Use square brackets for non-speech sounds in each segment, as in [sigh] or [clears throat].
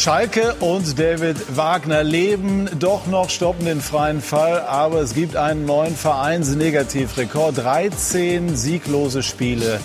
Schalke und David Wagner leben doch noch, stoppen den freien Fall, aber es gibt einen neuen Vereinsnegativrekord. 13 sieglose Spiele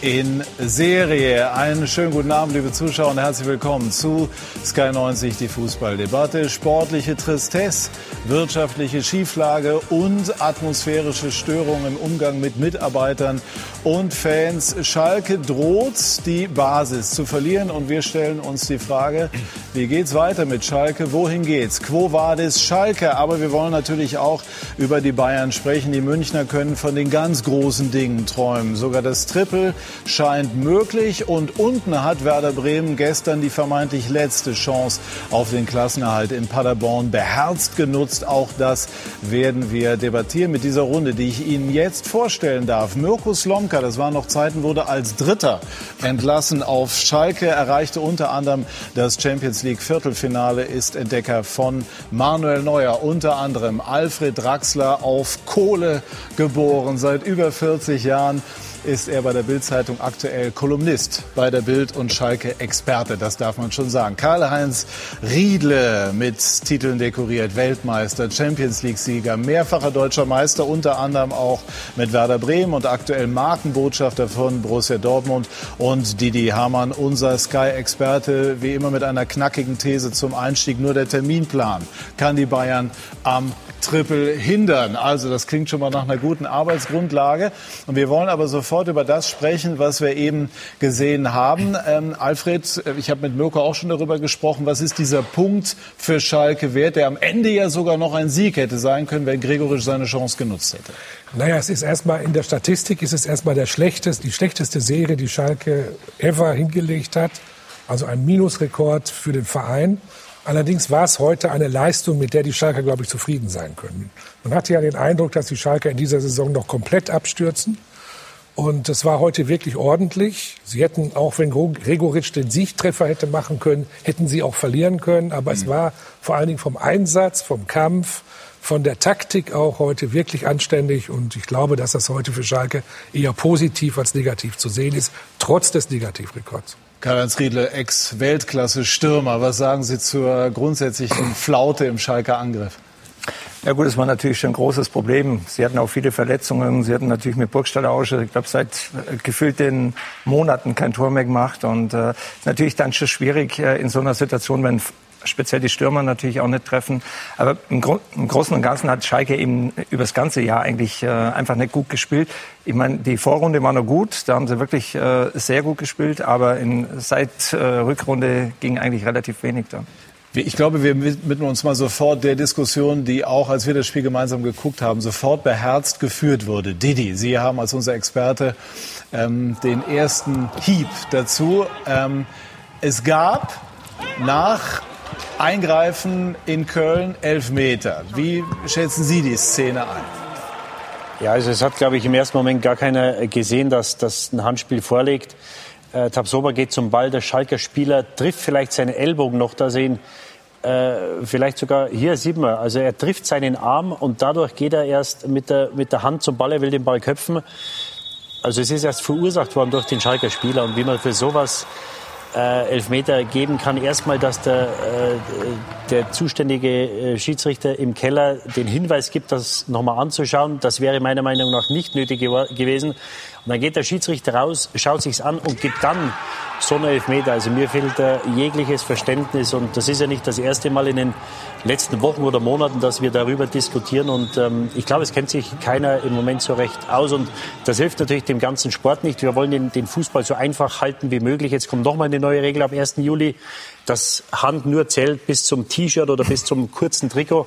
in Serie. Einen schönen guten Abend, liebe Zuschauer, und herzlich willkommen zu Sky 90, die Fußballdebatte. Sportliche Tristesse, wirtschaftliche Schieflage und atmosphärische Störungen im Umgang mit Mitarbeitern und Fans. Schalke droht die Basis zu verlieren und wir stellen uns die Frage, wie geht's weiter mit Schalke? Wohin geht's? Quo vadis Schalke? Aber wir wollen natürlich auch über die Bayern sprechen. Die Münchner können von den ganz großen Dingen träumen. Sogar das Triple scheint möglich. Und unten hat Werder Bremen gestern die vermeintlich letzte Chance auf den Klassenerhalt in Paderborn beherzt genutzt. Auch das werden wir debattieren mit dieser Runde, die ich Ihnen jetzt vorstellen darf. Mirko Slomka, das waren noch Zeiten, wurde als Dritter entlassen auf Schalke, erreichte unter anderem das Champions League Viertelfinale, ist Entdecker von Manuel Neuer, unter anderem Alfred Draxler auf Kohle geboren, seit über 40 Jahren ist er bei der Bild-Zeitung aktuell Kolumnist bei der Bild und Schalke Experte, das darf man schon sagen. Karl-Heinz Riedle mit Titeln dekoriert, Weltmeister, Champions League-Sieger, mehrfacher deutscher Meister, unter anderem auch mit Werder Bremen und aktuell Markenbotschafter von Borussia Dortmund und Didi Hamann, unser Sky-Experte, wie immer mit einer knackigen These zum Einstieg. Nur der Terminplan kann die Bayern am Triple hindern. Also das klingt schon mal nach einer guten Arbeitsgrundlage. Und wir wollen aber sofort über das sprechen, was wir eben gesehen haben. Ähm, Alfred, äh, ich habe mit Mirko auch schon darüber gesprochen. Was ist dieser Punkt für Schalke wert, der am Ende ja sogar noch ein Sieg hätte sein können, wenn Gregorisch seine Chance genutzt hätte? Naja, es ist erstmal in der Statistik ist es erstmal der schlechteste, die schlechteste Serie, die Schalke ever hingelegt hat. Also ein Minusrekord für den Verein. Allerdings war es heute eine Leistung, mit der die Schalker, glaube ich, zufrieden sein können. Man hatte ja den Eindruck, dass die Schalker in dieser Saison noch komplett abstürzen. Und es war heute wirklich ordentlich. Sie hätten, auch wenn Gregoritsch den Siegtreffer hätte machen können, hätten sie auch verlieren können. Aber mhm. es war vor allen Dingen vom Einsatz, vom Kampf, von der Taktik auch heute wirklich anständig. Und ich glaube, dass das heute für Schalke eher positiv als negativ zu sehen ist, trotz des Negativrekords. Karl-Heinz Riedle, Ex-Weltklasse-Stürmer. Was sagen Sie zur grundsätzlichen Flaute im Schalker Angriff? Ja gut, das war natürlich schon ein großes Problem. Sie hatten auch viele Verletzungen. Sie hatten natürlich mit Burgstaller Ausche, ich glaube, seit äh, gefühlten Monaten kein Tor mehr gemacht. Und äh, natürlich dann schon schwierig äh, in so einer Situation, wenn speziell die Stürmer natürlich auch nicht treffen. Aber im, Gro im Großen und Ganzen hat Schalke eben über das ganze Jahr eigentlich äh, einfach nicht gut gespielt. Ich meine, die Vorrunde war noch gut, da haben sie wirklich äh, sehr gut gespielt, aber in, seit äh, Rückrunde ging eigentlich relativ wenig da. Ich glaube, wir widmen uns mal sofort der Diskussion, die auch, als wir das Spiel gemeinsam geguckt haben, sofort beherzt geführt wurde. Didi, Sie haben als unser Experte ähm, den ersten Hieb dazu. Ähm, es gab nach Eingreifen in Köln, elf Meter. Wie schätzen Sie die Szene ein? Ja, also es hat, glaube ich, im ersten Moment gar keiner gesehen, dass das ein Handspiel vorliegt. Äh, Tabsoba geht zum Ball, der Schalker Spieler trifft vielleicht seinen Ellbogen noch, da sehen äh, vielleicht sogar, hier sieht man, also er trifft seinen Arm und dadurch geht er erst mit der, mit der Hand zum Ball, er will den Ball köpfen. Also es ist erst verursacht worden durch den Schalker Spieler und wie man für sowas äh, Elfmeter geben kann. Erstmal, dass der, äh, der zuständige äh, Schiedsrichter im Keller den Hinweis gibt, das nochmal anzuschauen. Das wäre meiner Meinung nach nicht nötig gewesen. Und dann geht der Schiedsrichter raus, schaut sich's an und gibt dann so einen Elfmeter. Also mir fehlt da jegliches Verständnis und das ist ja nicht das erste Mal in den letzten Wochen oder Monaten, dass wir darüber diskutieren und ähm, ich glaube, es kennt sich keiner im Moment so recht aus und das hilft natürlich dem ganzen Sport nicht. Wir wollen den, den Fußball so einfach halten wie möglich. Jetzt kommt noch mal eine neue Regel ab 1. Juli, dass Hand nur zählt bis zum T-Shirt oder bis zum kurzen Trikot.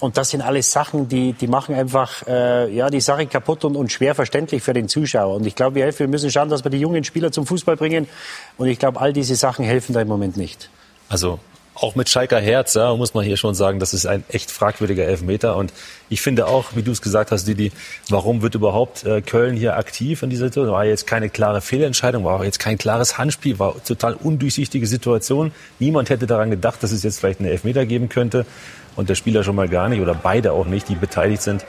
Und das sind alles Sachen, die, die machen einfach äh, ja, die Sache kaputt und, und schwer verständlich für den Zuschauer. Und ich glaube, wir, wir müssen schauen, dass wir die jungen Spieler zum Fußball bringen. Und ich glaube, all diese Sachen helfen da im Moment nicht. Also auch mit Schalker Herz, ja, muss man hier schon sagen, das ist ein echt fragwürdiger Elfmeter. Und ich finde auch, wie du es gesagt hast, Didi, warum wird überhaupt äh, Köln hier aktiv in dieser Situation? War jetzt keine klare Fehlentscheidung, war auch jetzt kein klares Handspiel, war total undurchsichtige Situation. Niemand hätte daran gedacht, dass es jetzt vielleicht einen Elfmeter geben könnte. Und der Spieler schon mal gar nicht oder beide auch nicht, die beteiligt sind.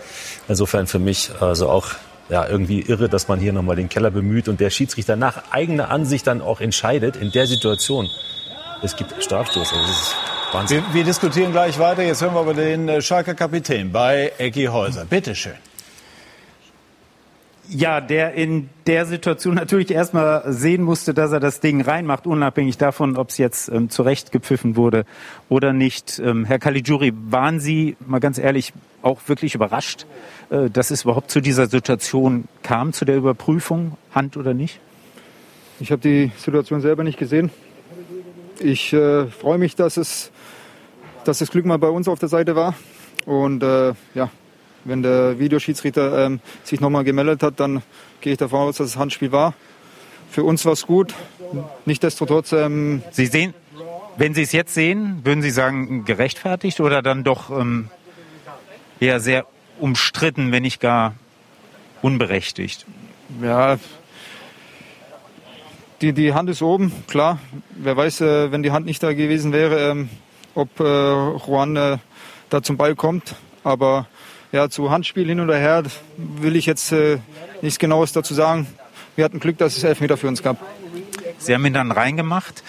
Insofern für mich also auch ja, irgendwie irre, dass man hier nochmal den Keller bemüht und der Schiedsrichter nach eigener Ansicht dann auch entscheidet in der Situation es gibt Strafstoß. Also das ist Wahnsinn. Wir, wir diskutieren gleich weiter. Jetzt hören wir aber den äh, Schalker Kapitän bei Ecki Häuser. Bitte schön. Ja, der in der Situation [laughs] natürlich erstmal sehen musste, dass er das Ding reinmacht, unabhängig davon, ob es jetzt ähm, zurecht gepfiffen wurde oder nicht. Ähm, Herr Caligiuri, waren Sie, mal ganz ehrlich, auch wirklich überrascht, äh, dass es überhaupt zu dieser Situation kam, zu der Überprüfung, Hand oder nicht? Ich habe die Situation selber nicht gesehen. Ich äh, freue mich, dass es, dass das Glück mal bei uns auf der Seite war. Und äh, ja, wenn der Videoschiedsrichter ähm, sich nochmal gemeldet hat, dann gehe ich davon aus, dass es Handspiel war. Für uns war es gut. Nichtsdestotrotz. Ähm, Sie sehen, wenn Sie es jetzt sehen, würden Sie sagen, gerechtfertigt oder dann doch ähm, eher sehr umstritten, wenn nicht gar unberechtigt? Ja, die, die Hand ist oben, klar. Wer weiß, äh, wenn die Hand nicht da gewesen wäre, ähm, ob äh, Juan äh, da zum Ball kommt. Aber ja, zu Handspiel hin oder her will ich jetzt äh, nichts Genaues dazu sagen. Wir hatten Glück, dass es Elfmeter für uns gab. Sie haben ihn dann reingemacht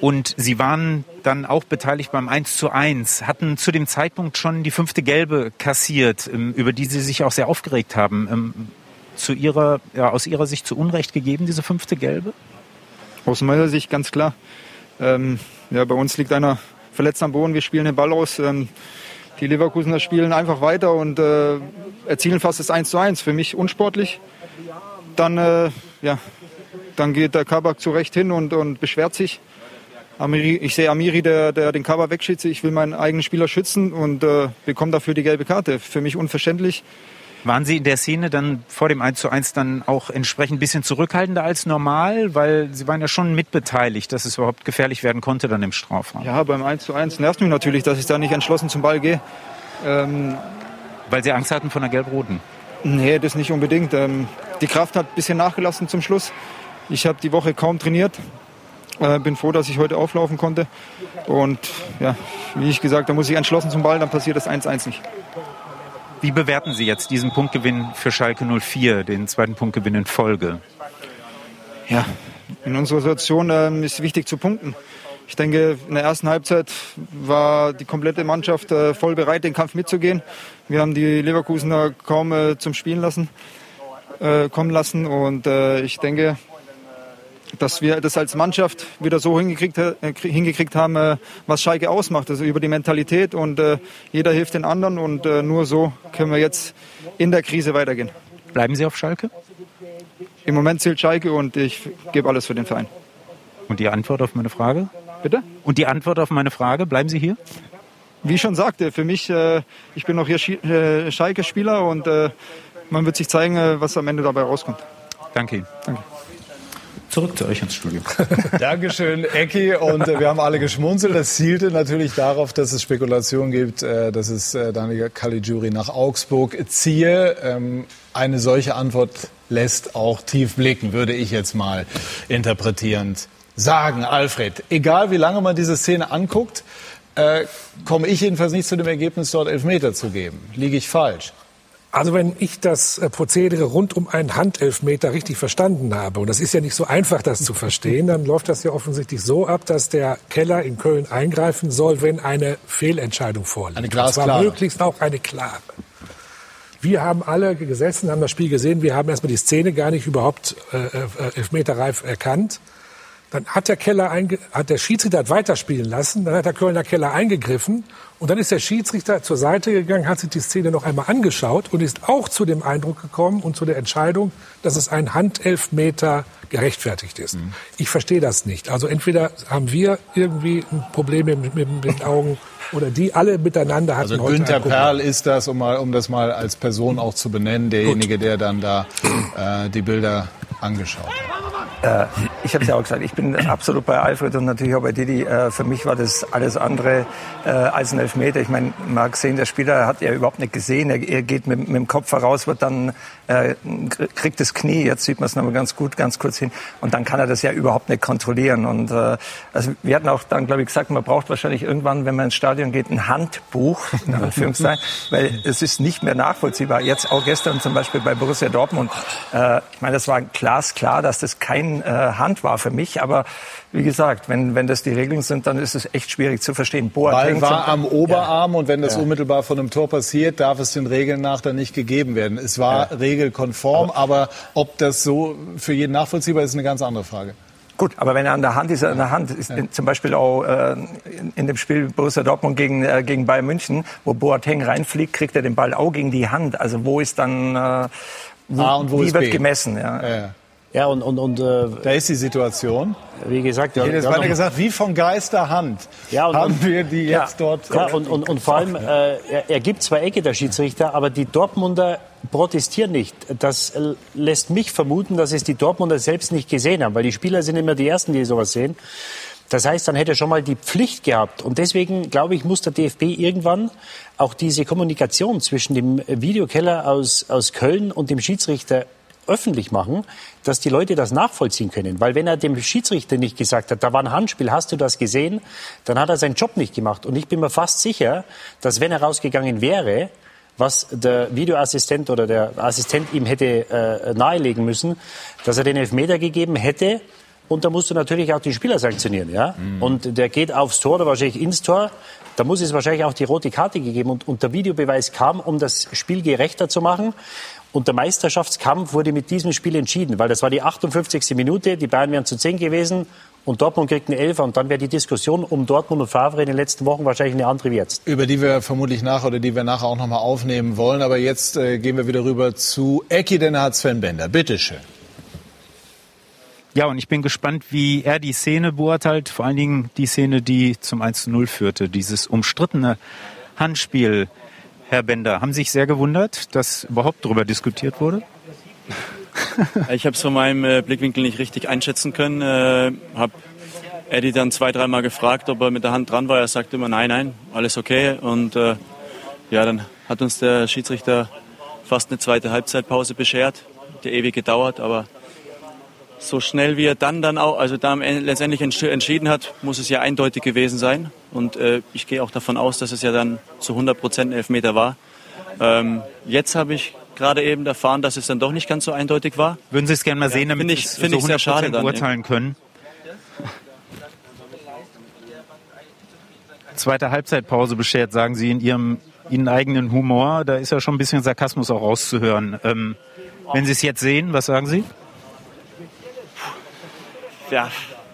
und Sie waren dann auch beteiligt beim 1 zu 1, hatten zu dem Zeitpunkt schon die fünfte Gelbe kassiert, ähm, über die Sie sich auch sehr aufgeregt haben. Zu ihrer, ja, aus Ihrer Sicht zu Unrecht gegeben, diese fünfte Gelbe? Aus meiner Sicht ganz klar. Ähm, ja, bei uns liegt einer verletzt am Boden, wir spielen den Ball aus. Ähm, die Leverkusener spielen einfach weiter und äh, erzielen fast das 1 zu 1. Für mich unsportlich. Dann, äh, ja, dann geht der Kabak zurecht hin und, und beschwert sich. Amiri, ich sehe Amiri, der, der den Kabak wegschießt. Ich will meinen eigenen Spieler schützen und äh, bekomme dafür die gelbe Karte. Für mich unverständlich. Waren Sie in der Szene dann vor dem 1 zu 1 dann auch entsprechend ein bisschen zurückhaltender als normal? Weil Sie waren ja schon mitbeteiligt, dass es überhaupt gefährlich werden konnte dann im Strafraum. Ja, beim 1 zu 1 nervt mich natürlich, dass ich da nicht entschlossen zum Ball gehe. Ähm, Weil Sie Angst hatten von der Gelb-Roten? Nee, das nicht unbedingt. Ähm, die Kraft hat ein bisschen nachgelassen zum Schluss. Ich habe die Woche kaum trainiert. Äh, bin froh, dass ich heute auflaufen konnte. Und ja, wie ich gesagt, da muss ich entschlossen zum Ball, dann passiert das 1-1 nicht. Wie bewerten Sie jetzt diesen Punktgewinn für Schalke 04, den zweiten Punktgewinn in Folge? Ja, in unserer Situation ähm, ist wichtig zu punkten. Ich denke, in der ersten Halbzeit war die komplette Mannschaft äh, voll bereit, den Kampf mitzugehen. Wir haben die Leverkusener kaum äh, zum Spielen lassen, äh, kommen lassen. Und äh, ich denke, dass wir das als Mannschaft wieder so hingekriegt, äh, hingekriegt haben, äh, was Schalke ausmacht. Also über die Mentalität und äh, jeder hilft den anderen und nur so können wir jetzt in der Krise weitergehen. Bleiben Sie auf Schalke? Im Moment zählt Schalke und ich gebe alles für den Verein. Und die Antwort auf meine Frage? Bitte? Und die Antwort auf meine Frage, bleiben Sie hier? Wie ich schon sagte, für mich, ich bin noch hier Schalke-Spieler und man wird sich zeigen, was am Ende dabei rauskommt. Danke Ihnen. Danke. Zurück zu euch ins Studio. [laughs] Dankeschön, Ecki. Und äh, wir haben alle geschmunzelt. Das zielte natürlich darauf, dass es Spekulationen gibt, äh, dass es äh, Daniel Caligiuri nach Augsburg ziehe. Ähm, eine solche Antwort lässt auch tief blicken, würde ich jetzt mal interpretierend sagen. Alfred, egal wie lange man diese Szene anguckt, äh, komme ich jedenfalls nicht zu dem Ergebnis, dort Elfmeter zu geben. Liege ich falsch? Also wenn ich das äh, Prozedere rund um einen Handelfmeter richtig verstanden habe, und das ist ja nicht so einfach, das zu verstehen, dann läuft das ja offensichtlich so ab, dass der Keller in Köln eingreifen soll, wenn eine Fehlentscheidung vorliegt. Eine Und zwar glasklare. möglichst auch eine klare. Wir haben alle gesessen, haben das Spiel gesehen, wir haben erstmal die Szene gar nicht überhaupt äh, äh, elfmeterreif erkannt. Dann hat der Keller hat der Schiedsrichter weiterspielen lassen, dann hat der Kölner Keller eingegriffen und dann ist der Schiedsrichter zur Seite gegangen, hat sich die Szene noch einmal angeschaut und ist auch zu dem Eindruck gekommen und zu der Entscheidung, dass es ein Handelfmeter gerechtfertigt ist. Ich verstehe das nicht. Also entweder haben wir irgendwie ein Problem mit, mit, mit den Augen oder die alle miteinander hatten Also heute Günther. Perl ist das, um, mal, um das mal als Person auch zu benennen, derjenige, der dann da [clears throat] äh, die Bilder angeschaut hat. Ich habe es ja auch gesagt, ich bin absolut bei Alfred und natürlich auch bei Didi. Äh, für mich war das alles andere äh, als ein Elfmeter. Ich meine, man hat gesehen, der Spieler hat ja überhaupt nicht gesehen. Er, er geht mit, mit dem Kopf voraus, wird dann äh, kriegt das Knie. Jetzt sieht man es nochmal ganz gut, ganz kurz hin. Und dann kann er das ja überhaupt nicht kontrollieren. Und äh, also wir hatten auch dann, glaube ich, gesagt, man braucht wahrscheinlich irgendwann, wenn man ins Stadion geht, ein Handbuch, in Anführungszeichen, [laughs] weil es ist nicht mehr nachvollziehbar. Jetzt auch gestern zum Beispiel bei Borussia Dortmund. Äh, ich meine, das war glasklar, dass das kein äh, Hand war für mich. Aber wie gesagt, wenn, wenn das die Regeln sind, dann ist es echt schwierig zu verstehen. Boateng Ball war am Oberarm ja. und wenn das ja. unmittelbar von einem Tor passiert, darf es den Regeln nach dann nicht gegeben werden. Es war ja. regelkonform, aber, aber ob das so für jeden nachvollziehbar ist, ist eine ganz andere Frage. Gut, aber wenn er an der Hand ist, er an der Hand. Ist ja. zum Beispiel auch äh, in, in, dem Spiel Borussia Dortmund gegen, äh, gegen Bayern München, wo Boateng reinfliegt, kriegt er den Ball auch gegen die Hand. Also wo ist dann, äh, wo, A und wo wie wird B. gemessen? Ja. ja. Ja, und, und, und äh, da ist die Situation. Wie gesagt, ja, hätte jetzt gesagt, wie von Geisterhand ja, und, haben wir die ja, jetzt dort. Ja, und, und, und vor allem, äh, er, er gibt zwei Ecke, der Schiedsrichter, aber die Dortmunder protestieren nicht. Das lässt mich vermuten, dass es die Dortmunder selbst nicht gesehen haben, weil die Spieler sind immer die Ersten, die sowas sehen. Das heißt, dann hätte er schon mal die Pflicht gehabt. Und deswegen, glaube ich, muss der DFB irgendwann auch diese Kommunikation zwischen dem Videokeller aus, aus Köln und dem Schiedsrichter öffentlich machen, dass die Leute das nachvollziehen können. Weil wenn er dem Schiedsrichter nicht gesagt hat, da war ein Handspiel, hast du das gesehen, dann hat er seinen Job nicht gemacht. Und ich bin mir fast sicher, dass wenn er rausgegangen wäre, was der Videoassistent oder der Assistent ihm hätte äh, nahelegen müssen, dass er den Elfmeter gegeben hätte. Und da musst du natürlich auch die Spieler sanktionieren. Ja? Mhm. Und der geht aufs Tor oder wahrscheinlich ins Tor. Da muss es wahrscheinlich auch die rote Karte gegeben. Und, und der Videobeweis kam, um das Spiel gerechter zu machen. Und der Meisterschaftskampf wurde mit diesem Spiel entschieden, weil das war die 58. Minute, die Bayern wären zu 10 gewesen und Dortmund kriegt einen Elfer und dann wäre die Diskussion um Dortmund und Favre in den letzten Wochen wahrscheinlich eine andere wie jetzt. Über die wir vermutlich nach oder die wir nachher auch noch mal aufnehmen wollen. Aber jetzt äh, gehen wir wieder rüber zu Ecki, denn er hat Sven Bender. Bitte schön. Ja, und ich bin gespannt, wie er die Szene beurteilt. Vor allen Dingen die Szene, die zum 1 zu 0 führte. Dieses umstrittene Handspiel Herr Bender, haben Sie sich sehr gewundert, dass überhaupt darüber diskutiert wurde? [laughs] ich habe es von meinem äh, Blickwinkel nicht richtig einschätzen können. Äh, habe Eddie dann zwei, dreimal gefragt, ob er mit der Hand dran war. Er sagte immer, nein, nein, alles okay. Und äh, ja, dann hat uns der Schiedsrichter fast eine zweite Halbzeitpause beschert, die ewig gedauert, aber so schnell wie er dann dann auch, also dann letztendlich entschieden hat, muss es ja eindeutig gewesen sein. Und äh, ich gehe auch davon aus, dass es ja dann zu 100 Prozent Elfmeter war. Ähm, jetzt habe ich gerade eben erfahren, dass es dann doch nicht ganz so eindeutig war. Würden Sie es gerne mal sehen, damit ja, ich, Sie so 100 Prozent beurteilen können? Zweite Halbzeitpause beschert, sagen Sie in Ihrem Ihnen eigenen Humor. Da ist ja schon ein bisschen Sarkasmus auch rauszuhören. Ähm, wenn Sie es jetzt sehen, was sagen Sie? Ja.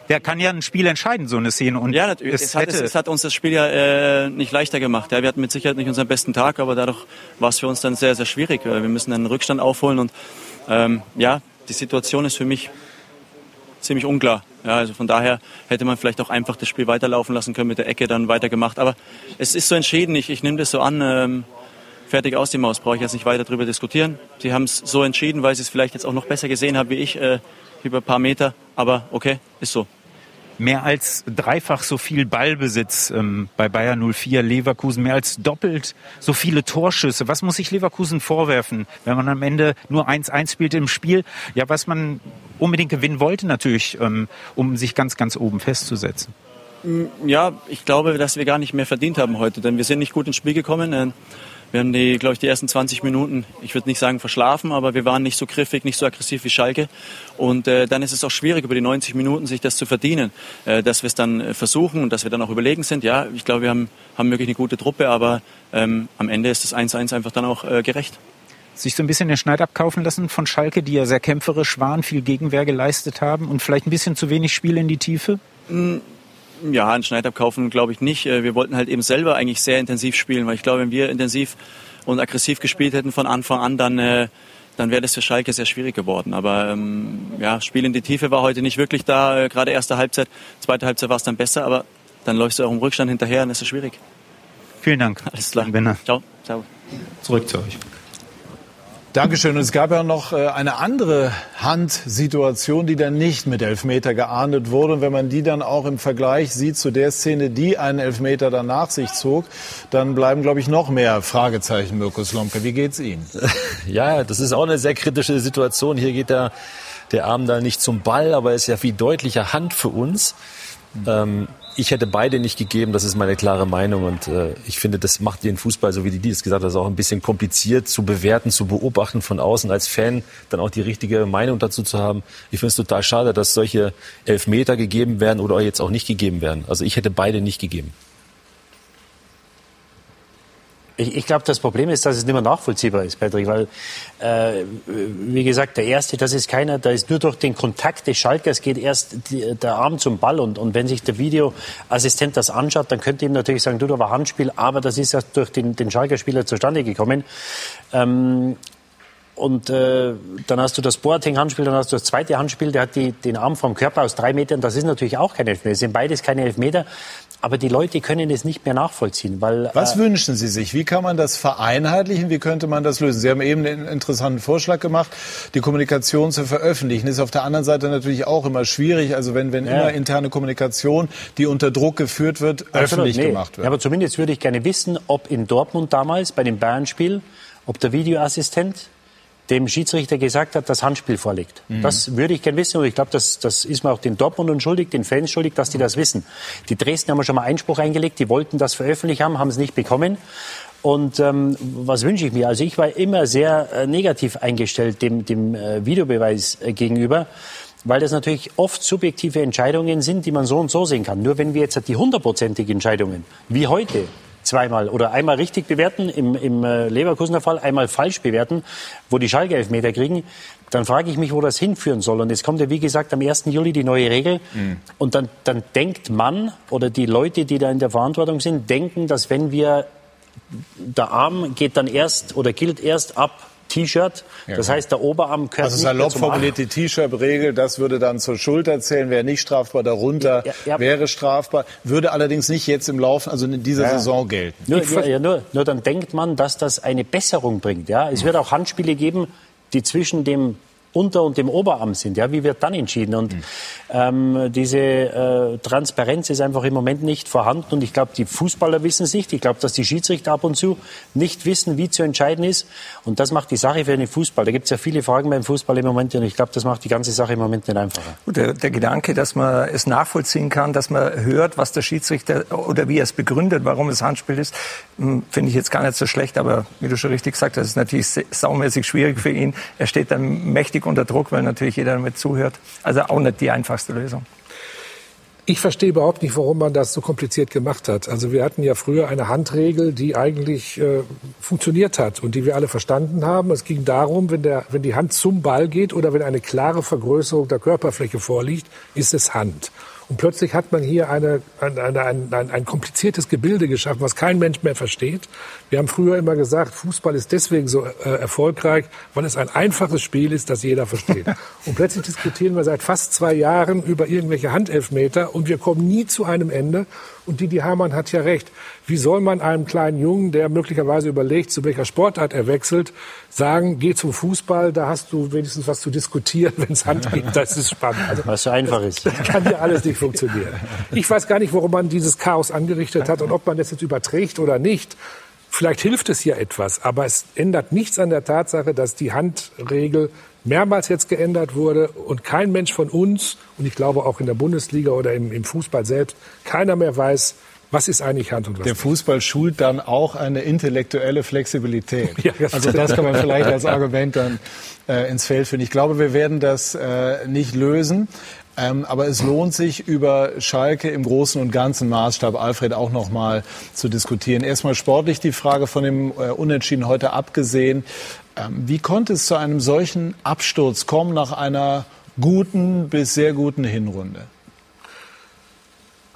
Der kann ja ein Spiel entscheiden, so eine Szene. Und ja, natürlich. Es, es, hat, es, es, hat, uns das Spiel ja äh, nicht leichter gemacht. Ja, wir hatten mit Sicherheit nicht unseren besten Tag, aber dadurch war es für uns dann sehr, sehr schwierig. Wir müssen einen Rückstand aufholen und ähm, ja, die Situation ist für mich ziemlich unklar. Ja, also von daher hätte man vielleicht auch einfach das Spiel weiterlaufen lassen können, mit der Ecke dann weitergemacht. Aber es ist so entschieden, ich, ich nehme das so an, ähm, fertig aus die Maus, brauche ich jetzt nicht weiter darüber diskutieren. Sie haben es so entschieden, weil sie es vielleicht jetzt auch noch besser gesehen haben wie ich. Äh, über ein paar Meter. Aber okay, ist so. Mehr als dreifach so viel Ballbesitz ähm, bei Bayern 04, Leverkusen, mehr als doppelt so viele Torschüsse. Was muss sich Leverkusen vorwerfen, wenn man am Ende nur 1-1 spielt im Spiel? Ja, was man unbedingt gewinnen wollte natürlich, ähm, um sich ganz, ganz oben festzusetzen. Ja, ich glaube, dass wir gar nicht mehr verdient haben heute, denn wir sind nicht gut ins Spiel gekommen. Äh, wir haben die, glaube ich, die ersten 20 Minuten, ich würde nicht sagen verschlafen, aber wir waren nicht so griffig, nicht so aggressiv wie Schalke. Und äh, dann ist es auch schwierig, über die 90 Minuten sich das zu verdienen. Äh, dass wir es dann äh, versuchen und dass wir dann auch überlegen sind. Ja, ich glaube, wir haben, haben wirklich eine gute Truppe, aber ähm, am Ende ist das 1-1 einfach dann auch äh, gerecht sich so ein bisschen den Schneid abkaufen lassen von Schalke, die ja sehr kämpferisch waren, viel Gegenwehr geleistet haben und vielleicht ein bisschen zu wenig Spiel in die Tiefe? Ja, einen Schneid abkaufen glaube ich nicht. Äh, wir wollten halt eben selber eigentlich sehr intensiv spielen, weil ich glaube, wenn wir intensiv und aggressiv gespielt hätten von Anfang an, dann, äh, dann wäre das für Schalke sehr schwierig geworden. Aber ähm, ja, Spiel in die Tiefe war heute nicht wirklich da. Äh, gerade erste Halbzeit, zweite Halbzeit war es dann besser, aber dann läufst du auch im Rückstand hinterher und das ist schwierig. Vielen Dank. Alles klar. Ciao. Ciao. Zurück zu euch. Dankeschön. Und es gab ja noch äh, eine andere Handsituation, die dann nicht mit Elfmeter geahndet wurde. Und wenn man die dann auch im Vergleich sieht zu der Szene, die einen Elfmeter dann nach sich zog, dann bleiben, glaube ich, noch mehr Fragezeichen, Mirko Slomka. Wie geht's Ihnen? [laughs] Ja, das ist auch eine sehr kritische Situation. Hier geht der, der Arm da nicht zum Ball, aber ist ja viel deutlicher Hand für uns. Ähm, ich hätte beide nicht gegeben, das ist meine klare Meinung. Und äh, ich finde, das macht den Fußball, so wie die es gesagt hat, auch ein bisschen kompliziert zu bewerten, zu beobachten von außen als Fan, dann auch die richtige Meinung dazu zu haben. Ich finde es total schade, dass solche Elfmeter gegeben werden oder jetzt auch nicht gegeben werden. Also ich hätte beide nicht gegeben. Ich, ich glaube, das Problem ist, dass es nicht mehr nachvollziehbar ist, Patrick, weil, äh, wie gesagt, der Erste, das ist keiner, da ist nur durch den Kontakt des Schalkers geht erst die, der Arm zum Ball und, und wenn sich der Videoassistent das anschaut, dann könnte ihm natürlich sagen, du, da war Handspiel, aber das ist erst durch den, den Schalker-Spieler zustande gekommen. Ähm, und äh, dann hast du das Boateng-Handspiel, dann hast du das zweite Handspiel, der hat die, den Arm vom Körper aus drei Metern. Das ist natürlich auch kein Elfmeter. Das sind beides keine Elfmeter. Aber die Leute können es nicht mehr nachvollziehen. Weil, Was äh, wünschen Sie sich? Wie kann man das vereinheitlichen? Wie könnte man das lösen? Sie haben eben einen interessanten Vorschlag gemacht, die Kommunikation zu veröffentlichen. Ist auf der anderen Seite natürlich auch immer schwierig. Also wenn, wenn ja. immer interne Kommunikation, die unter Druck geführt wird, Absolut, öffentlich nee. gemacht wird. Ja, aber zumindest würde ich gerne wissen, ob in Dortmund damals bei dem Bayern-Spiel, ob der Videoassistent dem Schiedsrichter gesagt hat, das Handspiel vorliegt. Mhm. Das würde ich gerne wissen und ich glaube, das, das ist mir auch den Dortmundern schuldig, den Fans schuldig, dass die das wissen. Die Dresden haben schon mal Einspruch eingelegt, die wollten das veröffentlicht haben, haben es nicht bekommen. Und ähm, was wünsche ich mir? Also ich war immer sehr äh, negativ eingestellt dem, dem äh, Videobeweis äh, gegenüber weil das natürlich oft subjektive Entscheidungen sind, die man so und so sehen kann. Nur wenn wir jetzt die hundertprozentigen Entscheidungen, wie heute, zweimal oder einmal richtig bewerten im, im äh, Leverkusener Fall, einmal falsch bewerten, wo die Schalke Elfmeter kriegen, dann frage ich mich, wo das hinführen soll. Und es kommt ja, wie gesagt, am 1. Juli die neue Regel. Mhm. Und dann, dann denkt man oder die Leute, die da in der Verantwortung sind, denken, dass wenn wir der Arm geht dann erst oder gilt erst ab T-Shirt. Das heißt, der Oberarm gehört Also salopp formuliert die T-Shirt-Regel, das würde dann zur Schulter zählen, wäre nicht strafbar, darunter ja, ja, wäre strafbar, würde allerdings nicht jetzt im Laufen, also in dieser Saison gelten. Nur, nur, nur, nur, dann denkt man, dass das eine Besserung bringt. Ja? Es wird auch Handspiele geben, die zwischen dem unter und dem Oberarm sind. Ja, wie wird dann entschieden? Und mhm. ähm, diese äh, Transparenz ist einfach im Moment nicht vorhanden. Und ich glaube, die Fußballer wissen es nicht. Ich glaube, dass die Schiedsrichter ab und zu nicht wissen, wie zu entscheiden ist. Und das macht die Sache für den Fußball. Da gibt es ja viele Fragen beim Fußball im Moment. Und ich glaube, das macht die ganze Sache im Moment nicht einfacher. Der, der Gedanke, dass man es nachvollziehen kann, dass man hört, was der Schiedsrichter oder wie er es begründet, warum es Handspiel ist, hm, finde ich jetzt gar nicht so schlecht. Aber wie du schon richtig gesagt hast, ist natürlich saumäßig schwierig für ihn. Er steht dann mächtig unter Druck, weil natürlich jeder damit zuhört. Also auch nicht die einfachste Lösung. Ich verstehe überhaupt nicht, warum man das so kompliziert gemacht hat. Also wir hatten ja früher eine Handregel, die eigentlich äh, funktioniert hat und die wir alle verstanden haben. Es ging darum, wenn, der, wenn die Hand zum Ball geht oder wenn eine klare Vergrößerung der Körperfläche vorliegt, ist es Hand. Und plötzlich hat man hier eine, eine, eine, ein, ein, ein kompliziertes Gebilde geschaffen, was kein Mensch mehr versteht. Wir haben früher immer gesagt, Fußball ist deswegen so äh, erfolgreich, weil es ein einfaches Spiel ist, das jeder versteht. [laughs] Und plötzlich diskutieren wir seit fast zwei Jahren über irgendwelche Handelfmeter und wir kommen nie zu einem Ende. Und Didi Hamann hat ja recht. Wie soll man einem kleinen Jungen, der möglicherweise überlegt, zu welcher Sportart er wechselt, sagen, geh zum Fußball, da hast du wenigstens was zu diskutieren, [laughs] wenn es Hand gibt, das ist spannend. Also, was so einfach ist. Das [laughs] kann ja alles nicht funktionieren. Ich weiß gar nicht, warum man dieses Chaos angerichtet hat und ob man das jetzt überträgt oder nicht. Vielleicht hilft es ja etwas, aber es ändert nichts an der Tatsache, dass die Handregel mehrmals jetzt geändert wurde und kein Mensch von uns, und ich glaube auch in der Bundesliga oder im, im Fußball selbst, keiner mehr weiß, was ist eigentlich Hand und was Der Fußball schult dann auch eine intellektuelle Flexibilität. [laughs] Ja, das also das kann man vielleicht als Argument dann äh, ins Feld führen. Ich glaube, wir werden das äh, nicht lösen. Ähm, aber es lohnt sich, über Schalke im großen und ganzen Maßstab, Alfred, auch noch mal zu diskutieren. Erstmal sportlich die Frage von dem äh, Unentschieden heute abgesehen. Ähm, wie konnte es zu einem solchen Absturz kommen nach einer guten bis sehr guten Hinrunde?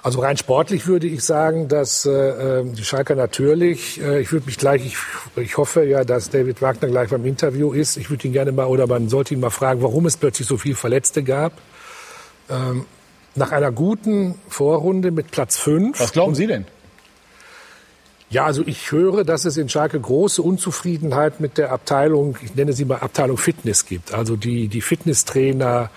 Also rein sportlich würde ich sagen, dass äh, ähm, die Schalker natürlich, äh, ich würde mich gleich, ich, ich hoffe ja, dass David Wagner gleich beim Interview ist. Ich würde ihn gerne mal, oder man sollte ihn mal fragen, warum es plötzlich so viele Verletzte gab. Ähm, nach einer guten Vorrunde mit Platz 5. Was glauben Sie denn? Ja, also ich höre, dass es in Schalke große Unzufriedenheit mit der Abteilung, ich nenne sie mal Abteilung Fitness gibt. Also die, die Fitnesstrainer,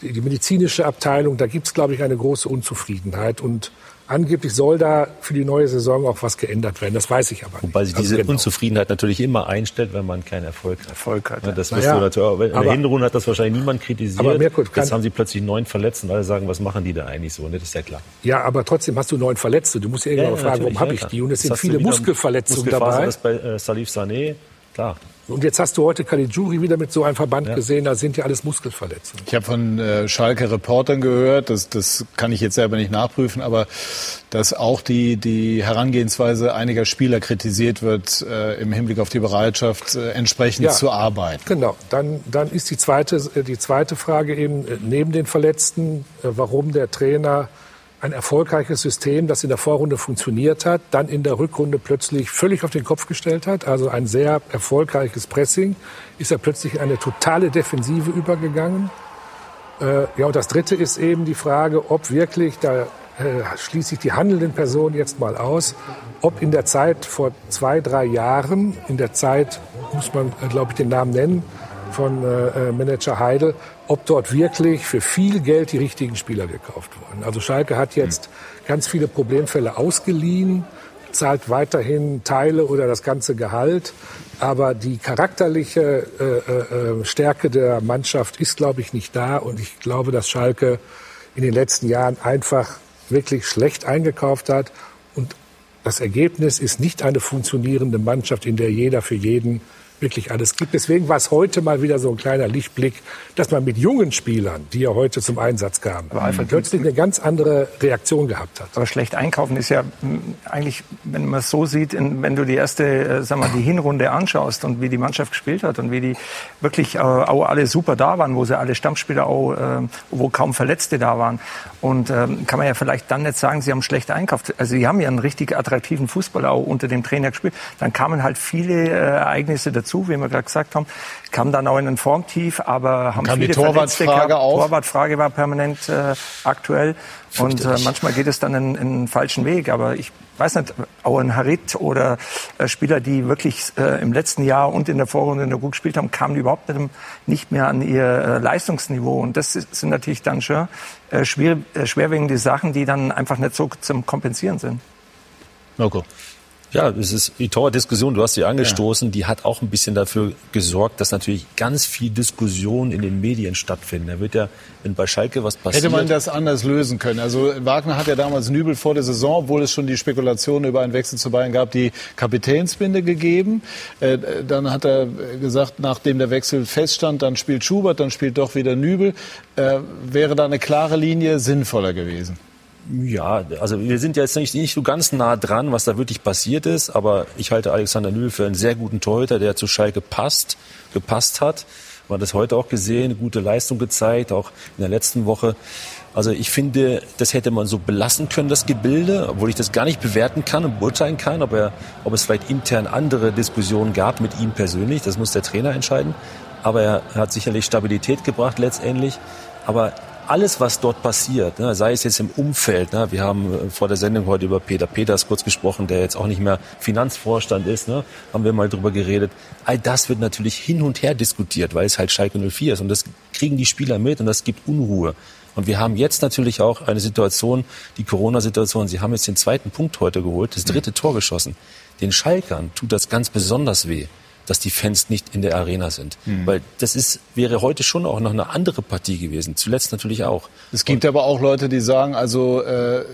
die, medizinische Abteilung, da gibt es, glaube ich, eine große Unzufriedenheit. Und Angeblich soll da für die neue Saison auch was geändert werden. Das weiß ich aber nicht. Wobei sich also diese genau. Unzufriedenheit natürlich immer einstellt, wenn man keinen Erfolg hat. Erfolg hat. Ja, das naja, natürlich, in der Hinrunde hat das wahrscheinlich niemand kritisiert. Aber Mirko, Jetzt haben sie plötzlich neun Verletzten, weil alle sagen, was machen die da eigentlich so? Ne? Das ist ja klar. Ja, aber trotzdem hast du neun Verletzte. Du musst ja irgendwann ja, fragen, warum habe ich die? Und es sind viele Muskelverletzungen dabei. Das bei äh, Salif Sané, klar. Und jetzt hast du heute Caligiuri wieder mit so einem Verband ja. gesehen, da sind ja alles Muskelverletzungen. Ich habe von äh, Schalke Reportern gehört, das, das kann ich jetzt selber nicht nachprüfen, aber dass auch die, die Herangehensweise einiger Spieler kritisiert wird äh, im Hinblick auf die Bereitschaft, äh, entsprechend ja, zu arbeiten. Genau, dann, dann ist die zweite, äh, die zweite Frage eben äh, neben den Verletzten, äh, warum der Trainer ein erfolgreiches System, das in der Vorrunde funktioniert hat, dann in der Rückrunde plötzlich völlig auf den Kopf gestellt hat. Also ein sehr erfolgreiches Pressing, ist er plötzlich in eine totale Defensive übergegangen. Äh, ja, und das Dritte ist eben die Frage, ob wirklich, da äh, schließe ich die handelnden Personen jetzt mal aus, ob in der Zeit vor zwei, drei Jahren, in der Zeit, muss man, äh, glaube ich, den Namen nennen, von äh, äh, Manager Heidel, ob dort wirklich für viel Geld die richtigen Spieler gekauft wurden. Also Schalke hat jetzt ganz viele Problemfälle ausgeliehen, zahlt weiterhin Teile oder das ganze Gehalt. Aber die charakterliche äh, äh, äh, Stärke der Mannschaft ist, glaube ich, nicht da. Und ich glaube, dass Schalke in den letzten Jahren einfach wirklich schlecht eingekauft hat. Und das Ergebnis ist nicht eine funktionierende Mannschaft, in der jeder für jeden wirklich alles gibt. Deswegen war es heute mal wieder so ein kleiner Lichtblick, dass man mit jungen Spielern, die ja heute zum Einsatz kamen, plötzlich eine ganz andere Reaktion gehabt hat. Aber schlecht einkaufen ist ja hm, eigentlich, wenn man es so sieht, wenn du die erste, äh, sag mal, die Hinrunde anschaust und wie die Mannschaft gespielt hat und wie die wirklich äh, auch alle super da waren, wo sie alle Stammspieler auch, äh, wo kaum Verletzte da waren. Und ähm, kann man ja vielleicht dann nicht sagen, sie haben schlecht einkauft. Also sie haben ja einen richtig attraktiven Fußball auch unter dem Trainer gespielt. Dann kamen halt viele Ereignisse dazu dazu, wie wir gerade gesagt haben, kam dann auch in ein Formtief, aber haben kam viele die Torwartfrage auch. Torwartfrage war permanent äh, aktuell und äh, manchmal geht es dann in, in einen falschen Weg. Aber ich weiß nicht, auch ein Harit oder äh, Spieler, die wirklich äh, im letzten Jahr und in der Vorrunde gut gespielt haben, kamen überhaupt nicht, mehr an ihr äh, Leistungsniveau. Und das sind natürlich dann schon äh, schwer, äh, schwerwiegende Sachen, die dann einfach nicht so zum Kompensieren sind. Mirko. Ja, es ist die Torwart-Diskussion, du hast sie angestoßen, ja. die hat auch ein bisschen dafür gesorgt, dass natürlich ganz viel Diskussion in den Medien stattfinden. Da wird ja, wenn bei Schalke was passiert... Hätte man das anders lösen können? Also Wagner hat ja damals Nübel vor der Saison, obwohl es schon die Spekulation über einen Wechsel zu Bayern gab, die Kapitänsbinde gegeben. Äh, dann hat er gesagt, nachdem der Wechsel feststand, dann spielt Schubert, dann spielt doch wieder Nübel. Äh, wäre da eine klare Linie sinnvoller gewesen? Ja, also wir sind ja jetzt nicht, nicht so ganz nah dran, was da wirklich passiert ist, aber ich halte Alexander Nübel für einen sehr guten Torhüter, der zu Schalke passt, gepasst hat. Man hat das heute auch gesehen, gute Leistung gezeigt, auch in der letzten Woche. Also ich finde, das hätte man so belassen können, das Gebilde, obwohl ich das gar nicht bewerten kann und beurteilen kann, ob, er, ob es vielleicht intern andere Diskussionen gab mit ihm persönlich. Das muss der Trainer entscheiden. Aber er hat sicherlich Stabilität gebracht letztendlich. Aber alles, was dort passiert, ne, sei es jetzt im Umfeld, ne, wir haben äh, vor der Sendung heute über Peter Peters kurz gesprochen, der jetzt auch nicht mehr Finanzvorstand ist, ne, haben wir mal drüber geredet. All das wird natürlich hin und her diskutiert, weil es halt Schalke 04 ist und das kriegen die Spieler mit und das gibt Unruhe. Und wir haben jetzt natürlich auch eine Situation, die Corona-Situation. Sie haben jetzt den zweiten Punkt heute geholt, das dritte Tor geschossen. Den Schalkern tut das ganz besonders weh dass die Fans nicht in der Arena sind. Mhm. Weil das ist, wäre heute schon auch noch eine andere Partie gewesen. Zuletzt natürlich auch. Es gibt Und, aber auch Leute, die sagen, also äh,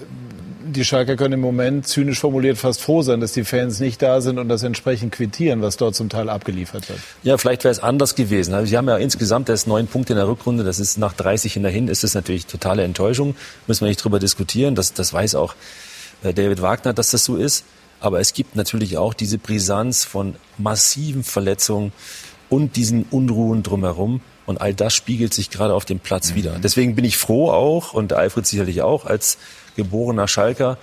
die Schalker können im Moment zynisch formuliert fast froh sein, dass die Fans nicht da sind und das entsprechend quittieren, was dort zum Teil abgeliefert wird. Ja, vielleicht wäre es anders gewesen. Also sie haben ja insgesamt erst neun Punkte in der Rückrunde. Das ist nach 30 hinterhin ist es natürlich totale Enttäuschung. Müssen wir nicht drüber diskutieren. Das, das weiß auch äh, David Wagner, dass das so ist. Aber es gibt natürlich auch diese Brisanz von massiven Verletzungen und diesen Unruhen drumherum. Und all das spiegelt sich gerade auf dem Platz mhm. wieder. Deswegen bin ich froh auch, und Alfred sicherlich auch, als geborener Schalker,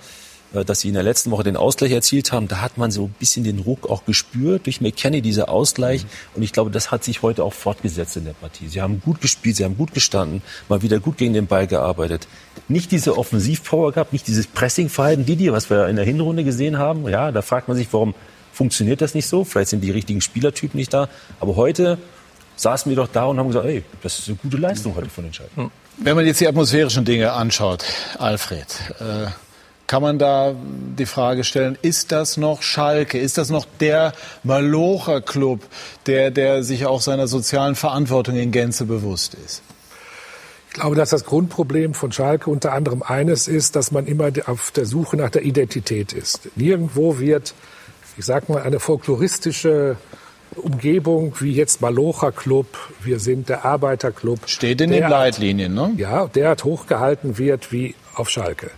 dass sie in der letzten Woche den Ausgleich erzielt haben, da hat man so ein bisschen den Ruck auch gespürt durch McKenny, dieser Ausgleich. Mhm. Und ich glaube, das hat sich heute auch fortgesetzt in der Partie. Sie haben gut gespielt, sie haben gut gestanden, mal wieder gut gegen den Ball gearbeitet. Nicht diese Offensivpower gehabt, nicht dieses Pressingverhalten, Didi, was wir in der Hinrunde gesehen haben. Ja, da fragt man sich, warum funktioniert das nicht so? Vielleicht sind die richtigen Spielertypen nicht da. Aber heute saßen wir doch da und haben gesagt, ey, das ist eine gute Leistung heute von den Schalken. Wenn man jetzt die atmosphärischen Dinge anschaut, Alfred, äh kann man da die Frage stellen, ist das noch Schalke? Ist das noch der Malocher-Club, der, der sich auch seiner sozialen Verantwortung in Gänze bewusst ist? Ich glaube, dass das Grundproblem von Schalke unter anderem eines ist, dass man immer auf der Suche nach der Identität ist. Nirgendwo wird, ich sag mal, eine folkloristische Umgebung wie jetzt Malocher Club, wir sind der Arbeiterclub. Steht in den Leitlinien, ne? Ja, der hat hochgehalten wird wie auf Schalke.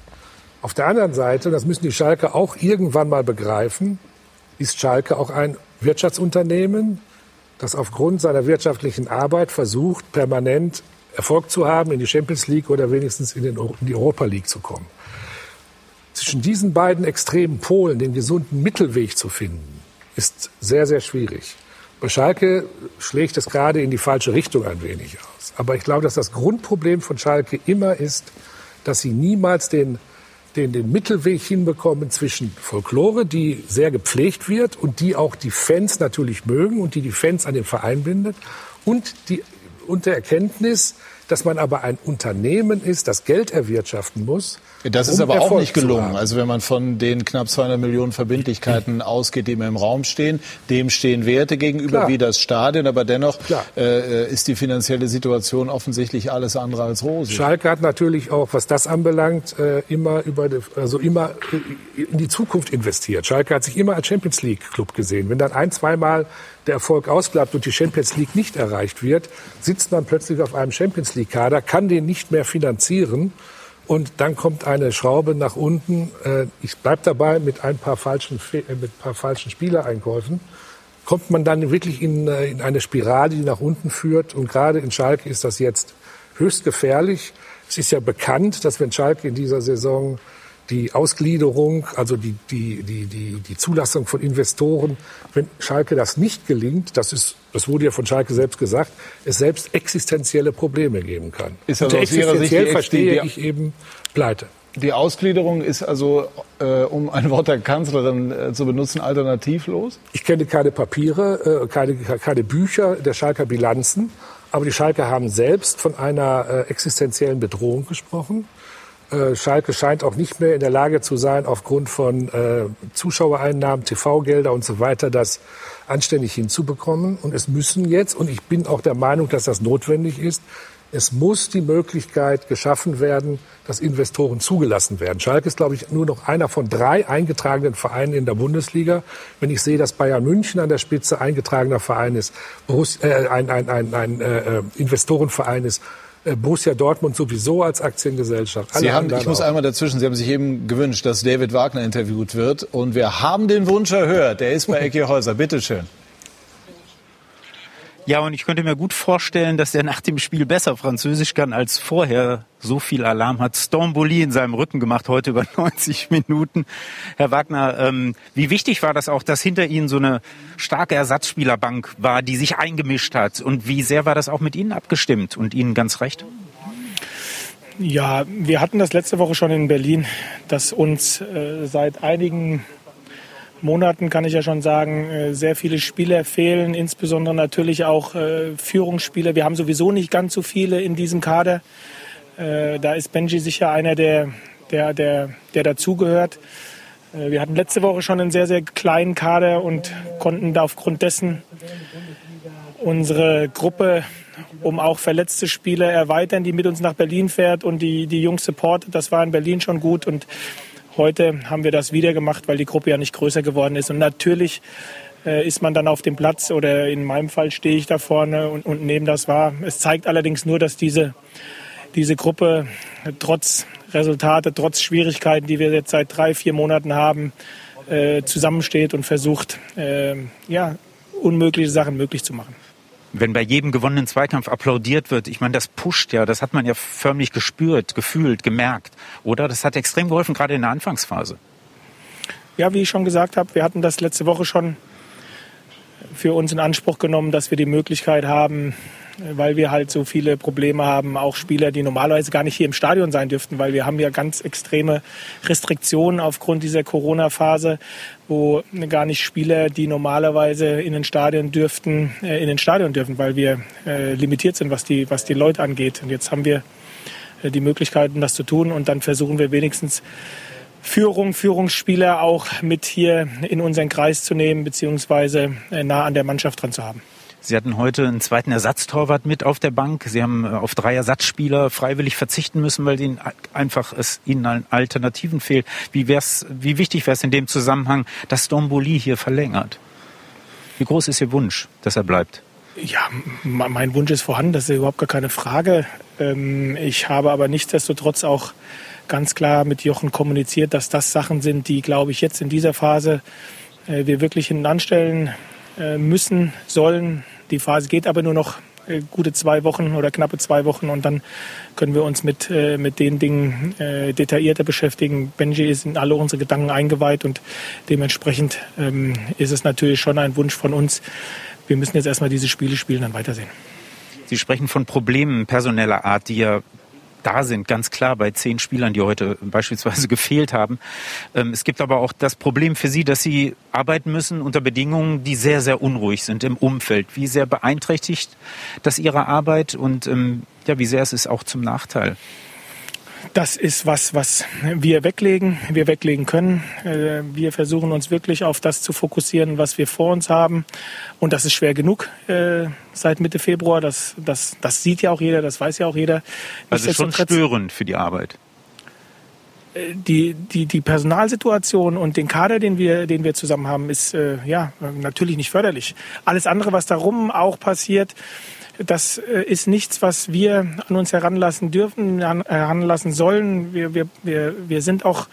Auf der anderen Seite, das müssen die Schalke auch irgendwann mal begreifen, ist Schalke auch ein Wirtschaftsunternehmen, das aufgrund seiner wirtschaftlichen Arbeit versucht, permanent Erfolg zu haben, in die Champions League oder wenigstens in, in die Europa League zu kommen. Zwischen diesen beiden extremen Polen den gesunden Mittelweg zu finden, ist sehr, sehr schwierig. Bei Schalke schlägt es gerade in die falsche Richtung ein wenig aus. Aber ich glaube, dass das Grundproblem von Schalke immer ist, dass sie niemals den den, den Mittelweg hinbekommen zwischen Folklore, die sehr gepflegt wird und die auch die Fans natürlich mögen und die die Fans an den Verein bindet und die und der Erkenntnis, dass man aber ein Unternehmen ist, das Geld erwirtschaften muss. Das ist um aber Erfolg auch nicht gelungen. Also wenn man von den knapp 200 Millionen Verbindlichkeiten ausgeht, die im Raum stehen, dem stehen Werte gegenüber Klar. wie das Stadion, aber dennoch äh, ist die finanzielle Situation offensichtlich alles andere als rosig. Schalke hat natürlich auch, was das anbelangt, äh, immer über, die, also immer in die Zukunft investiert. Schalke hat sich immer als Champions League Club gesehen. Wenn dann ein, zweimal der Erfolg ausbleibt und die Champions League nicht erreicht wird, sitzt man plötzlich auf einem Champions League Kader, kann den nicht mehr finanzieren und dann kommt eine Schraube nach unten. Äh, ich bleib dabei mit ein paar falschen, äh, mit ein paar falschen Spielereinkäufen. Kommt man dann wirklich in, äh, in eine Spirale, die nach unten führt. Und gerade in Schalke ist das jetzt höchst gefährlich. Es ist ja bekannt, dass wenn Schalke in dieser Saison die Ausgliederung, also die, die, die, die, die Zulassung von Investoren, wenn Schalke das nicht gelingt, das ist, das wurde ja von Schalke selbst gesagt, es selbst existenzielle Probleme geben kann. Ist also aus Ihrer Sicht die, verstehe die, ich eben Pleite. Die Ausgliederung ist also, äh, um ein Wort der Kanzlerin äh, zu benutzen, alternativlos? Ich kenne keine Papiere, äh, keine, keine Bücher der Schalker Bilanzen, aber die Schalker haben selbst von einer äh, existenziellen Bedrohung gesprochen. Äh, Schalke scheint auch nicht mehr in der Lage zu sein, aufgrund von äh, Zuschauereinnahmen, TV-Gelder und so weiter, das anständig hinzubekommen. Und es müssen jetzt, und ich bin auch der Meinung, dass das notwendig ist, es muss die Möglichkeit geschaffen werden, dass Investoren zugelassen werden. Schalke ist, glaube ich, nur noch einer von drei eingetragenen Vereinen in der Bundesliga. Wenn ich sehe, dass Bayern München an der Spitze eingetragener Verein ist, äh, ein, ein, ein, ein äh, Investorenverein ist, äh, Borussia Dortmund sowieso als Aktiengesellschaft. Sie haben, ich muss einmal dazwischen, Sie haben sich eben gewünscht, dass David Wagner interviewt wird. Und wir haben den Wunsch erhört. Der ist bei [laughs] Ecke Häuser. Bitte schön. Ja, und ich könnte mir gut vorstellen, dass er nach dem Spiel besser Französisch kann als vorher. So viel Alarm hat Stromboli in seinem Rücken gemacht, heute über [laughs] 90 Minuten. Herr Wagner, ähm, wie wichtig war das auch, dass hinter Ihnen so eine starke Ersatzspielerbank war, die sich eingemischt hat? Und wie sehr war das auch mit Ihnen abgestimmt und Ihnen ganz recht? Ja, wir hatten das letzte Woche schon in Berlin, dass uns äh, seit einigen Monaten kann ich ja schon sagen, äh, sehr viele Spieler fehlen, insbesondere natürlich auch äh, Führungsspieler. Wir haben sowieso nicht ganz so viele in diesem Kader. Äh, da ist Benji sicher einer, der, der, der, der dazugehört. Wir hatten letzte Woche schon einen sehr, sehr kleinen Kader und konnten da aufgrund dessen unsere Gruppe um auch verletzte Spieler erweitern, die mit uns nach Berlin fährt und die, die Jungs supportet. Das war in Berlin schon gut und Heute haben wir das wieder gemacht, weil die Gruppe ja nicht größer geworden ist. Und natürlich äh, ist man dann auf dem Platz oder in meinem Fall stehe ich da vorne und, und nehme das wahr. Es zeigt allerdings nur, dass diese, diese Gruppe trotz Resultate, trotz Schwierigkeiten, die wir jetzt seit drei, vier Monaten haben, äh, zusammensteht und versucht, äh, ja, unmögliche Sachen möglich zu machen wenn bei jedem gewonnenen Zweikampf applaudiert wird, ich meine, das pusht ja, das hat man ja förmlich gespürt, gefühlt, gemerkt, oder? Das hat extrem geholfen, gerade in der Anfangsphase. Ja, wie ich schon gesagt habe, wir hatten das letzte Woche schon für uns in Anspruch genommen, dass wir die Möglichkeit haben, weil wir halt so viele Probleme haben, auch Spieler, die normalerweise gar nicht hier im Stadion sein dürften, weil wir haben ja ganz extreme Restriktionen aufgrund dieser Corona-Phase, wo gar nicht Spieler, die normalerweise in den Stadion dürften, äh, in den Stadion dürfen, weil wir äh, limitiert sind, was die, was die Leute angeht. Und jetzt haben wir äh, die Möglichkeiten, das zu tun und dann versuchen wir wenigstens Führung, Führungsspieler auch mit hier in unseren Kreis zu nehmen, beziehungsweise äh, nah an der Mannschaft dran zu haben. Sie hatten heute einen zweiten Ersatztorwart mit auf der Bank. Sie haben äh, auf drei Ersatzspieler freiwillig verzichten müssen, weil ihnen einfach es ihnen an Alternativen fehlt. Wie, wär's, wie wichtig wäre es in dem Zusammenhang, dass Domboli hier verlängert? Wie groß ist Ihr Wunsch, dass er bleibt? Ja, mein Wunsch ist vorhanden, das ist überhaupt gar keine Frage. Ähm, ich habe aber nichtsdestotrotz auch ganz klar mit Jochen kommuniziert, dass das Sachen sind, die, glaube ich, jetzt in dieser Phase äh, wir wirklich hinten anstellen äh, müssen, sollen. Die Phase geht aber nur noch äh, gute zwei Wochen oder knappe zwei Wochen und dann können wir uns mit, mit den Dingen detaillierter beschäftigen. Benji ist in alle unsere Gedanken eingeweiht und dementsprechend ähm, ist es natürlich schon ein Wunsch von uns. Wir müssen jetzt erstmal diese Spiele spielen, dann weitersehen. Sie sprechen von Problemen personeller Art, die ja da sind, ganz klar bei zehn Spielern, die heute beispielsweise [laughs] gefehlt haben. Ähm, es gibt aber auch das Problem für Sie, dass Sie arbeiten müssen unter Bedingungen, die sehr, sehr unruhig sind im Umfeld. Wie sehr beeinträchtigt das Ihre Arbeit und ähm, ja, wie sehr ist es auch zum Nachteil? Das ist was, was wir weglegen, wir weglegen können. Äh, wir versuchen uns wirklich auf das zu fokussieren, was wir vor uns haben. Und das ist schwer genug äh, seit Mitte Februar. Das, das, das sieht ja auch jeder, das weiß ja auch jeder. Also schon störend für die Arbeit äh, die, die, die Personalsituation und den Kader, den wir, den wir zusammen haben, ist äh, ja natürlich nicht förderlich. Alles andere, was darum auch passiert, das äh, ist nichts, was wir an uns heranlassen dürfen, heranlassen sollen. Wir, wir, wir, wir sind auch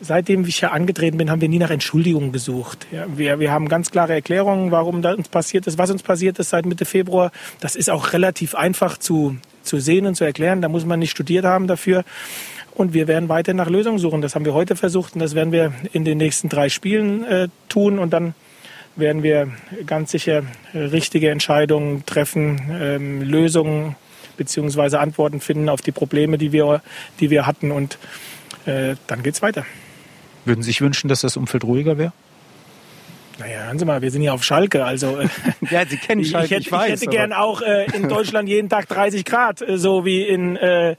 seitdem ich hier angetreten bin, haben wir nie nach Entschuldigungen gesucht. Ja, wir, wir haben ganz klare Erklärungen, warum das uns passiert ist, was uns passiert ist seit Mitte Februar. Das ist auch relativ einfach zu, zu sehen und zu erklären. Da muss man nicht studiert haben dafür. Und wir werden weiter nach Lösungen suchen. Das haben wir heute versucht und das werden wir in den nächsten drei Spielen äh, tun. Und dann werden wir ganz sicher richtige Entscheidungen treffen, ähm, Lösungen beziehungsweise Antworten finden auf die Probleme, die wir, die wir hatten. Und äh, dann geht's weiter. Würden Sie sich wünschen, dass das Umfeld ruhiger wäre? Naja, hören Sie mal, wir sind hier auf Schalke, also äh, [laughs] ja, Sie kennen Schalke, ich, hätte, ich, weiß, ich hätte gern auch äh, in [laughs] Deutschland jeden Tag 30 Grad, äh, so wie in äh,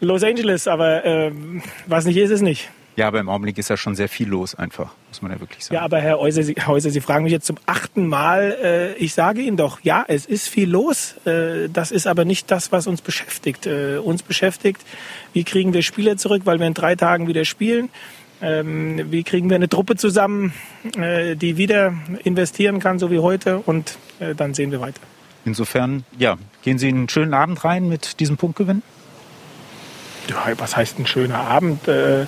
Los Angeles, aber äh, was nicht ist, ist nicht. Ja, aber im Augenblick ist ja schon sehr viel los, einfach, muss man ja wirklich sagen. Ja, aber Herr Häuser, Sie, Häuser, Sie fragen mich jetzt zum achten Mal. Äh, ich sage Ihnen doch, ja, es ist viel los. Äh, das ist aber nicht das, was uns beschäftigt. Äh, uns beschäftigt, wie kriegen wir Spieler zurück, weil wir in drei Tagen wieder spielen. Ähm, wie kriegen wir eine Truppe zusammen, äh, die wieder investieren kann, so wie heute. Und äh, dann sehen wir weiter. Insofern, ja, gehen Sie einen schönen Abend rein mit diesem Punktgewinn? Was heißt ein schöner Abend? Äh,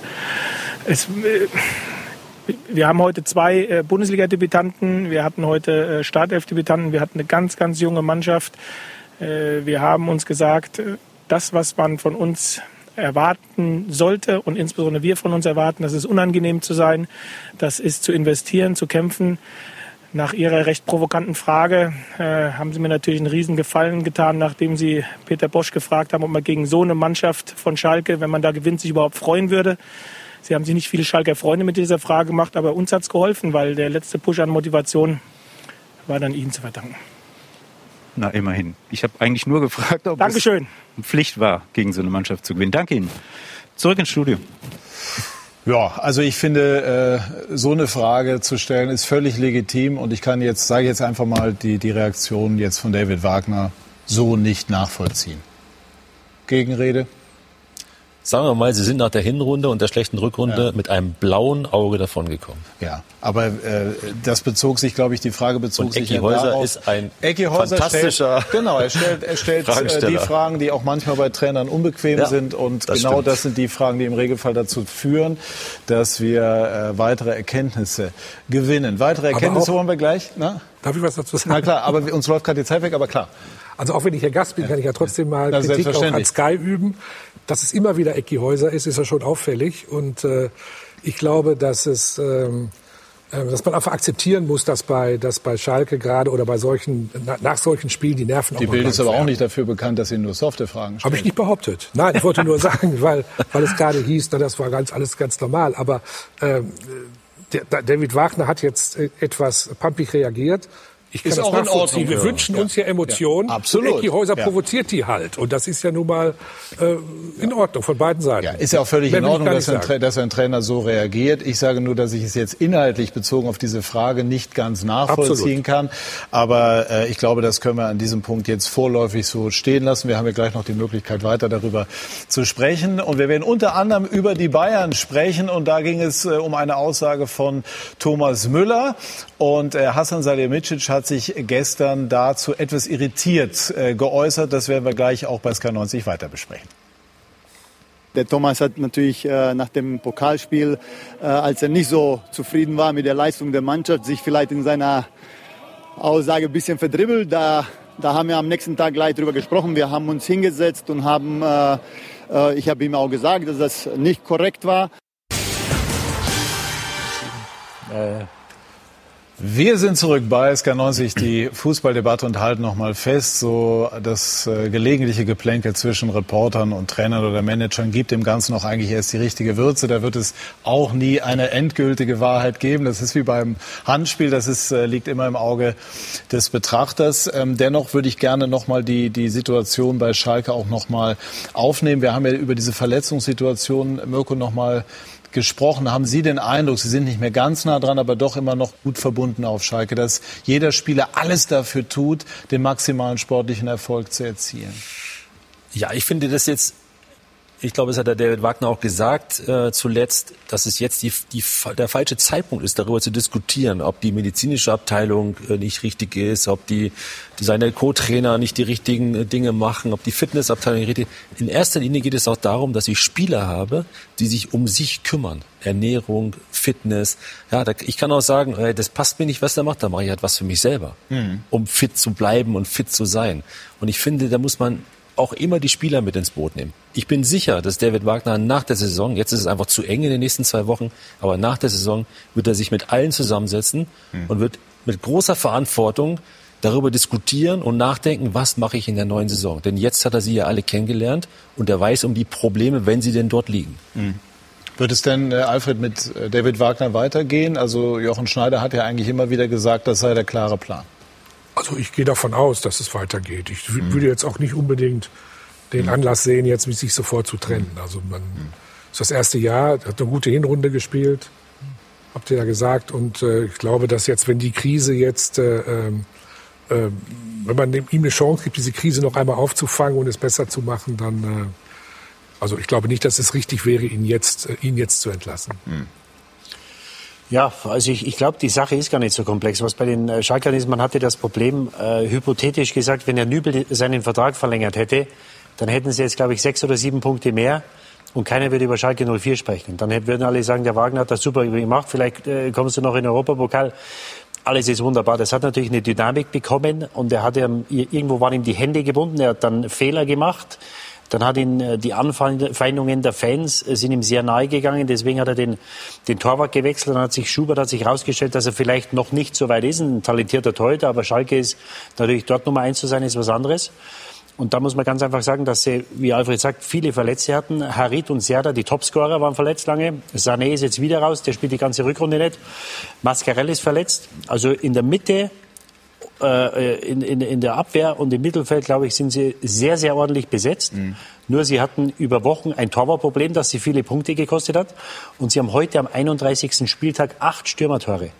es, äh, wir haben heute zwei äh, Bundesliga-Debütanten, wir hatten heute Startelf-Debütanten, wir hatten eine ganz, ganz junge Mannschaft. Wir haben uns gesagt, das, was man von uns erwarten sollte und insbesondere wir von uns erwarten, das ist unangenehm zu sein, das ist zu investieren, zu kämpfen. Nach Ihrer recht provokanten Frage äh, haben Sie mir natürlich einen riesen Gefallen getan, nachdem Sie Peter Bosch gefragt haben, ob man gegen so eine Mannschaft von Schalke, wenn man da gewinnt, sich überhaupt freuen würde. Sie haben sich nicht viele Schalker Freunde mit dieser Frage gemacht, aber uns hat es geholfen, weil der letzte Push an Motivation war dann Ihnen zu verdanken. Na, immerhin. Ich habe eigentlich nur gefragt, ob Dankeschön. es Pflicht war, gegen so eine Mannschaft zu gewinnen. Danke Ihnen. Zurück ins Studio. Ja, also ich finde, äh, so eine Frage zu stellen ist völlig legitim und ich kann jetzt, sage jetzt einfach mal, die, die Reaktion jetzt von David Wagner so nicht nachvollziehen. Gegenrede? Sagen wir mal, sie sind nach der Hinrunde und der schlechten Rückrunde ja. mit einem blauen Auge davongekommen. Ja, aber äh, das bezog sich, glaube ich, die Frage bezog und sich Ecki Häuser darauf. ist ein Ecki Häuser fantastischer stellt, [laughs] Genau, er stellt, er stellt äh, die Fragen, die auch manchmal bei Trainern unbequem ja, sind und das genau stimmt. das sind die Fragen, die im Regelfall dazu führen, dass wir äh, weitere Erkenntnisse gewinnen. Weitere Erkenntnisse wollen wir gleich. Na? Darf ich was dazu sagen? Na klar, aber uns läuft gerade die Zeit weg, aber klar. Also auch wenn ich hier Gast bin, kann ich ja trotzdem mal ja, Kritik auch an Sky üben. Dass es immer wieder Ecki Häuser ist, ist ja schon auffällig. Und äh, ich glaube, dass es ähm, äh, dass man einfach akzeptieren muss, dass bei, dass bei Schalke gerade oder bei solchen, nach solchen Spielen die Nerven die Bild ist aber auch nicht dafür bekannt, dass sie nur softe Fragen stellen. Habe ich nicht behauptet. Nein, ich wollte nur [laughs] sagen, weil, weil es gerade hieß, na, das war ganz, alles ganz normal. Aber ähm, der, David Wagner hat jetzt äh, etwas pumpig reagiert Ich kann ist das auch in Ordnung. Wir wünschen ja. uns ja Emotionen. Ja, absolut. Ecki Häuser ja. provoziert die halt. Und das ist ja nun mal äh, in Ordnung von beiden Seiten. Ja, ist ja auch völlig Mehr in Ordnung, dass ein, dass ein, Trainer so reagiert. Ich sage nur, dass ich es jetzt inhaltlich bezogen auf diese Frage nicht ganz nachvollziehen absolut. kann. Aber äh, ich glaube, das können wir an diesem Punkt jetzt vorläufig so stehen lassen. Wir haben ja gleich noch die Möglichkeit, weiter darüber zu sprechen. Und wir werden unter anderem über die Bayern sprechen. Und da ging es äh, um eine Aussage von Thomas Müller. Und äh, Hassan Salihamidzic hat sich gestern dazu etwas irritiert äh, geäußert. Das werden wir gleich auch bei SK90 weiter besprechen. Der Thomas hat natürlich äh, nach dem Pokalspiel, äh, als er nicht so zufrieden war mit der Leistung der Mannschaft, sich vielleicht in seiner Aussage ein bisschen verdribbelt. Da, da haben wir am nächsten Tag gleich drüber gesprochen. Wir haben uns hingesetzt und haben, äh, äh ich habe ihm auch gesagt, dass das nicht korrekt war. Wir sind zurück bei SK90, die Fußballdebatte und halten noch mal fest, so das äh, gelegentliche Geplänkel zwischen Reportern und Trainern oder Managern gibt dem Ganzen noch eigentlich erst die richtige Würze. Da wird es auch nie eine endgültige Wahrheit geben. Das ist wie beim Handspiel, das ist, äh, liegt immer im Auge des Betrachters. Ähm, dennoch würde ich gerne noch mal die, die Situation bei Schalke auch noch mal aufnehmen. Wir haben ja über diese Verletzungssituation, Mirko, noch mal gesprochen. Haben Sie den Eindruck, Sie sind nicht mehr ganz nah dran, aber doch immer noch gut verbunden auf Schalke, dass jeder Spieler alles dafür tut, den maximalen sportlichen Erfolg zu erzielen? Ja, ich finde das jetzt ich glaube, es hat der David Wagner auch gesagt äh, zuletzt, dass es jetzt die, die, der falsche Zeitpunkt ist, darüber zu diskutieren, ob die medizinische Abteilung äh, nicht richtig ist, ob die, seine Co-Trainer nicht die richtigen äh, Dinge machen, ob die Fitnessabteilung nicht richtig. In erster Linie geht es auch darum, dass ich Spieler habe, die sich um sich kümmern. Ernährung, Fitness. Ja, da, ich kann auch sagen, ey, das passt mir nicht, was der macht, da mache ich halt was für mich selber, mhm. um fit zu bleiben und fit zu sein. Und ich finde, da muss man auch immer die Spieler mit ins Boot nehmen. Ich bin sicher, dass David Wagner nach der Saison, jetzt ist es einfach zu eng in den nächsten zwei Wochen, aber nach der Saison wird er sich mit allen zusammensetzen mhm. und wird mit großer Verantwortung darüber diskutieren und nachdenken, was mache ich in der neuen Saison. Denn jetzt hat er sie ja alle kennengelernt und er weiß um die Probleme, wenn sie denn dort liegen. Mhm. Wird es denn, äh, Alfred, mit äh, David Wagner weitergehen? Also Jochen Schneider hat ja eigentlich immer wieder gesagt, das sei der klare Plan. Also ich gehe davon aus, dass es weitergeht. Ich mhm. würde jetzt auch nicht unbedingt den Anlass sehen, jetzt sich sofort zu trennen. Also man mhm. ist das erste Jahr, hat eine gute Hinrunde gespielt, habt ihr ja gesagt. Und äh, ich glaube, dass jetzt, wenn die Krise jetzt, äh, äh, wenn man ihm eine Chance gibt, diese Krise noch einmal aufzufangen und es besser zu machen, dann, äh, also ich glaube nicht, dass es richtig wäre, ihn jetzt, äh, ihn jetzt zu entlassen. Mhm. Ja, also ich, ich glaube, die Sache ist gar nicht so komplex. Was bei den äh, Schalkern ist, man hatte das Problem, äh, hypothetisch gesagt, wenn er Nübel seinen Vertrag verlängert hätte, dann hätten sie jetzt, glaube ich, sechs oder sieben Punkte mehr und keiner würde über Schalke 04 sprechen. Dann würden alle sagen, der Wagner hat das super gemacht, vielleicht äh, kommst du noch in den Europapokal. Alles ist wunderbar. Das hat natürlich eine Dynamik bekommen und er hat ja, irgendwo waren ihm die Hände gebunden, er hat dann Fehler gemacht. Dann hat ihn äh, die Anfeindungen der Fans äh, sind ihm sehr nahe gegangen. Deswegen hat er den, den Torwart gewechselt. Dann hat sich Schubert hat sich herausgestellt, dass er vielleicht noch nicht so weit ist. Ein talentierter Torhüter, aber Schalke ist natürlich dort Nummer eins zu sein, ist was anderes. Und da muss man ganz einfach sagen, dass sie, wie Alfred sagt, viele Verletzte hatten. Harit und Serda, die Topscorer, waren verletzt lange. Sané ist jetzt wieder raus, der spielt die ganze Rückrunde nicht. Mascarell ist verletzt. Also in der Mitte äh, in, in, in der Abwehr und im Mittelfeld, glaube ich, sind sie sehr, sehr ordentlich besetzt. Mhm. Nur sie hatten über Wochen ein Torwartproblem, das sie viele Punkte gekostet hat. Und sie haben heute am 31. Spieltag acht Stürmertore.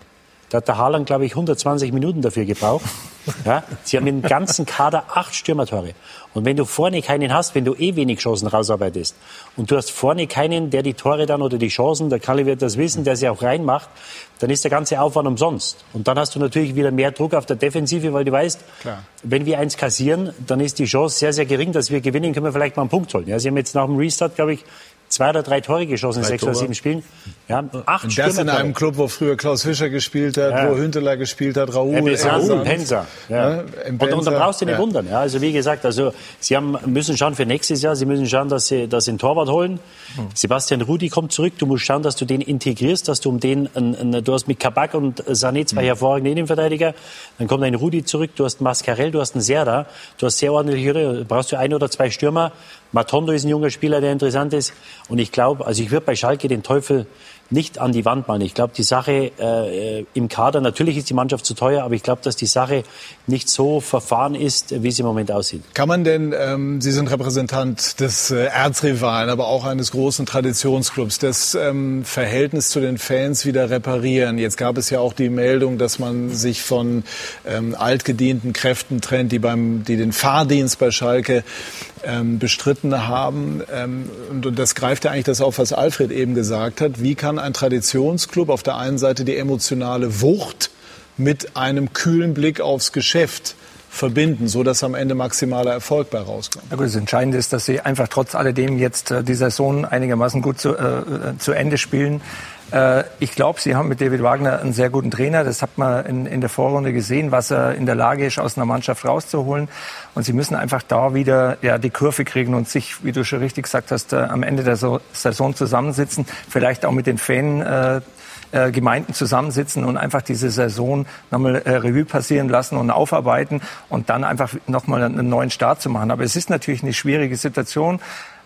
Da hat der Haaland, glaube ich, 120 Minuten dafür gebraucht. [laughs] Ja, sie haben im ganzen Kader acht Stürmertore. Und wenn du vorne keinen hast, wenn du eh wenig Chancen rausarbeitest und du hast vorne keinen, der die Tore dann oder die Chancen, der Kalle wird das wissen, der sie auch reinmacht, dann ist der ganze Aufwand umsonst. Und dann hast du natürlich wieder mehr Druck auf der Defensive, weil du weißt, Klar. wenn wir eins kassieren, dann ist die Chance sehr, sehr gering, dass wir gewinnen, können wir vielleicht mal einen Punkt holen. Ja, sie haben jetzt nach dem Restart, glaube ich, zwei oder drei Tore geschossen in sechs Tore. oder sieben Spielen. Ja, acht Und das in einem Club, wo früher Klaus Fischer gespielt hat, ja. wo Hünteler gespielt hat, Raoul, Raoul Penza. Ja. Und, und da brauchst du nicht ja. wundern. Ja, also wie gesagt, also sie haben, müssen schauen für nächstes Jahr, sie müssen schauen, dass sie, dass sie einen Torwart holen. Hm. Sebastian Rudi kommt zurück. Du musst schauen, dass du den integrierst, dass du um den, ein, ein, du hast mit Kabak und Sané zwei hm. hervorragende Innenverteidiger. Dann kommt ein Rudi zurück. Du hast Mascarell, du hast einen Serda. Du hast sehr ordentliche, brauchst du ein oder zwei Stürmer. Matondo ist ein junger Spieler, der interessant ist. Und ich glaube, also ich würde bei Schalke den Teufel nicht an die Wand malen. Ich glaube, die Sache äh, im Kader, natürlich ist die Mannschaft zu teuer, aber ich glaube, dass die Sache nicht so verfahren ist, wie sie im Moment aussieht. Kann man denn, ähm, Sie sind Repräsentant des äh, Erzrivalen, aber auch eines großen Traditionsclubs, das ähm, Verhältnis zu den Fans wieder reparieren? Jetzt gab es ja auch die Meldung, dass man sich von ähm, altgedienten Kräften trennt, die, beim, die den Fahrdienst bei Schalke ähm, bestritten haben. Ähm, und, und das greift ja eigentlich das auf, was Alfred eben gesagt hat. Wie kann ein Traditionsclub auf der einen Seite die emotionale Wucht mit einem kühlen Blick aufs Geschäft verbinden, so dass am Ende maximaler Erfolg bei rauskommt. Ja gut, das Entscheidende ist, dass sie einfach trotz alledem jetzt äh, die Saison einigermaßen gut zu, äh, zu Ende spielen. Äh, ich glaube, Sie haben mit David Wagner einen sehr guten Trainer. Das hat man in, in, der Vorrunde gesehen, was er in der Lage ist, aus einer Mannschaft rauszuholen. Und Sie müssen einfach da wieder ja, die Kurve kriegen und sich, wie du schon richtig gesagt hast, äh, am Ende der so Saison zusammensitzen. Vielleicht auch mit den Fan. Äh, äh, Gemeinden zusammensitzen und einfach diese Saison nochmal äh, Revue passieren lassen und aufarbeiten und dann einfach nochmal einen neuen Start zu machen. Aber es ist natürlich eine schwierige Situation.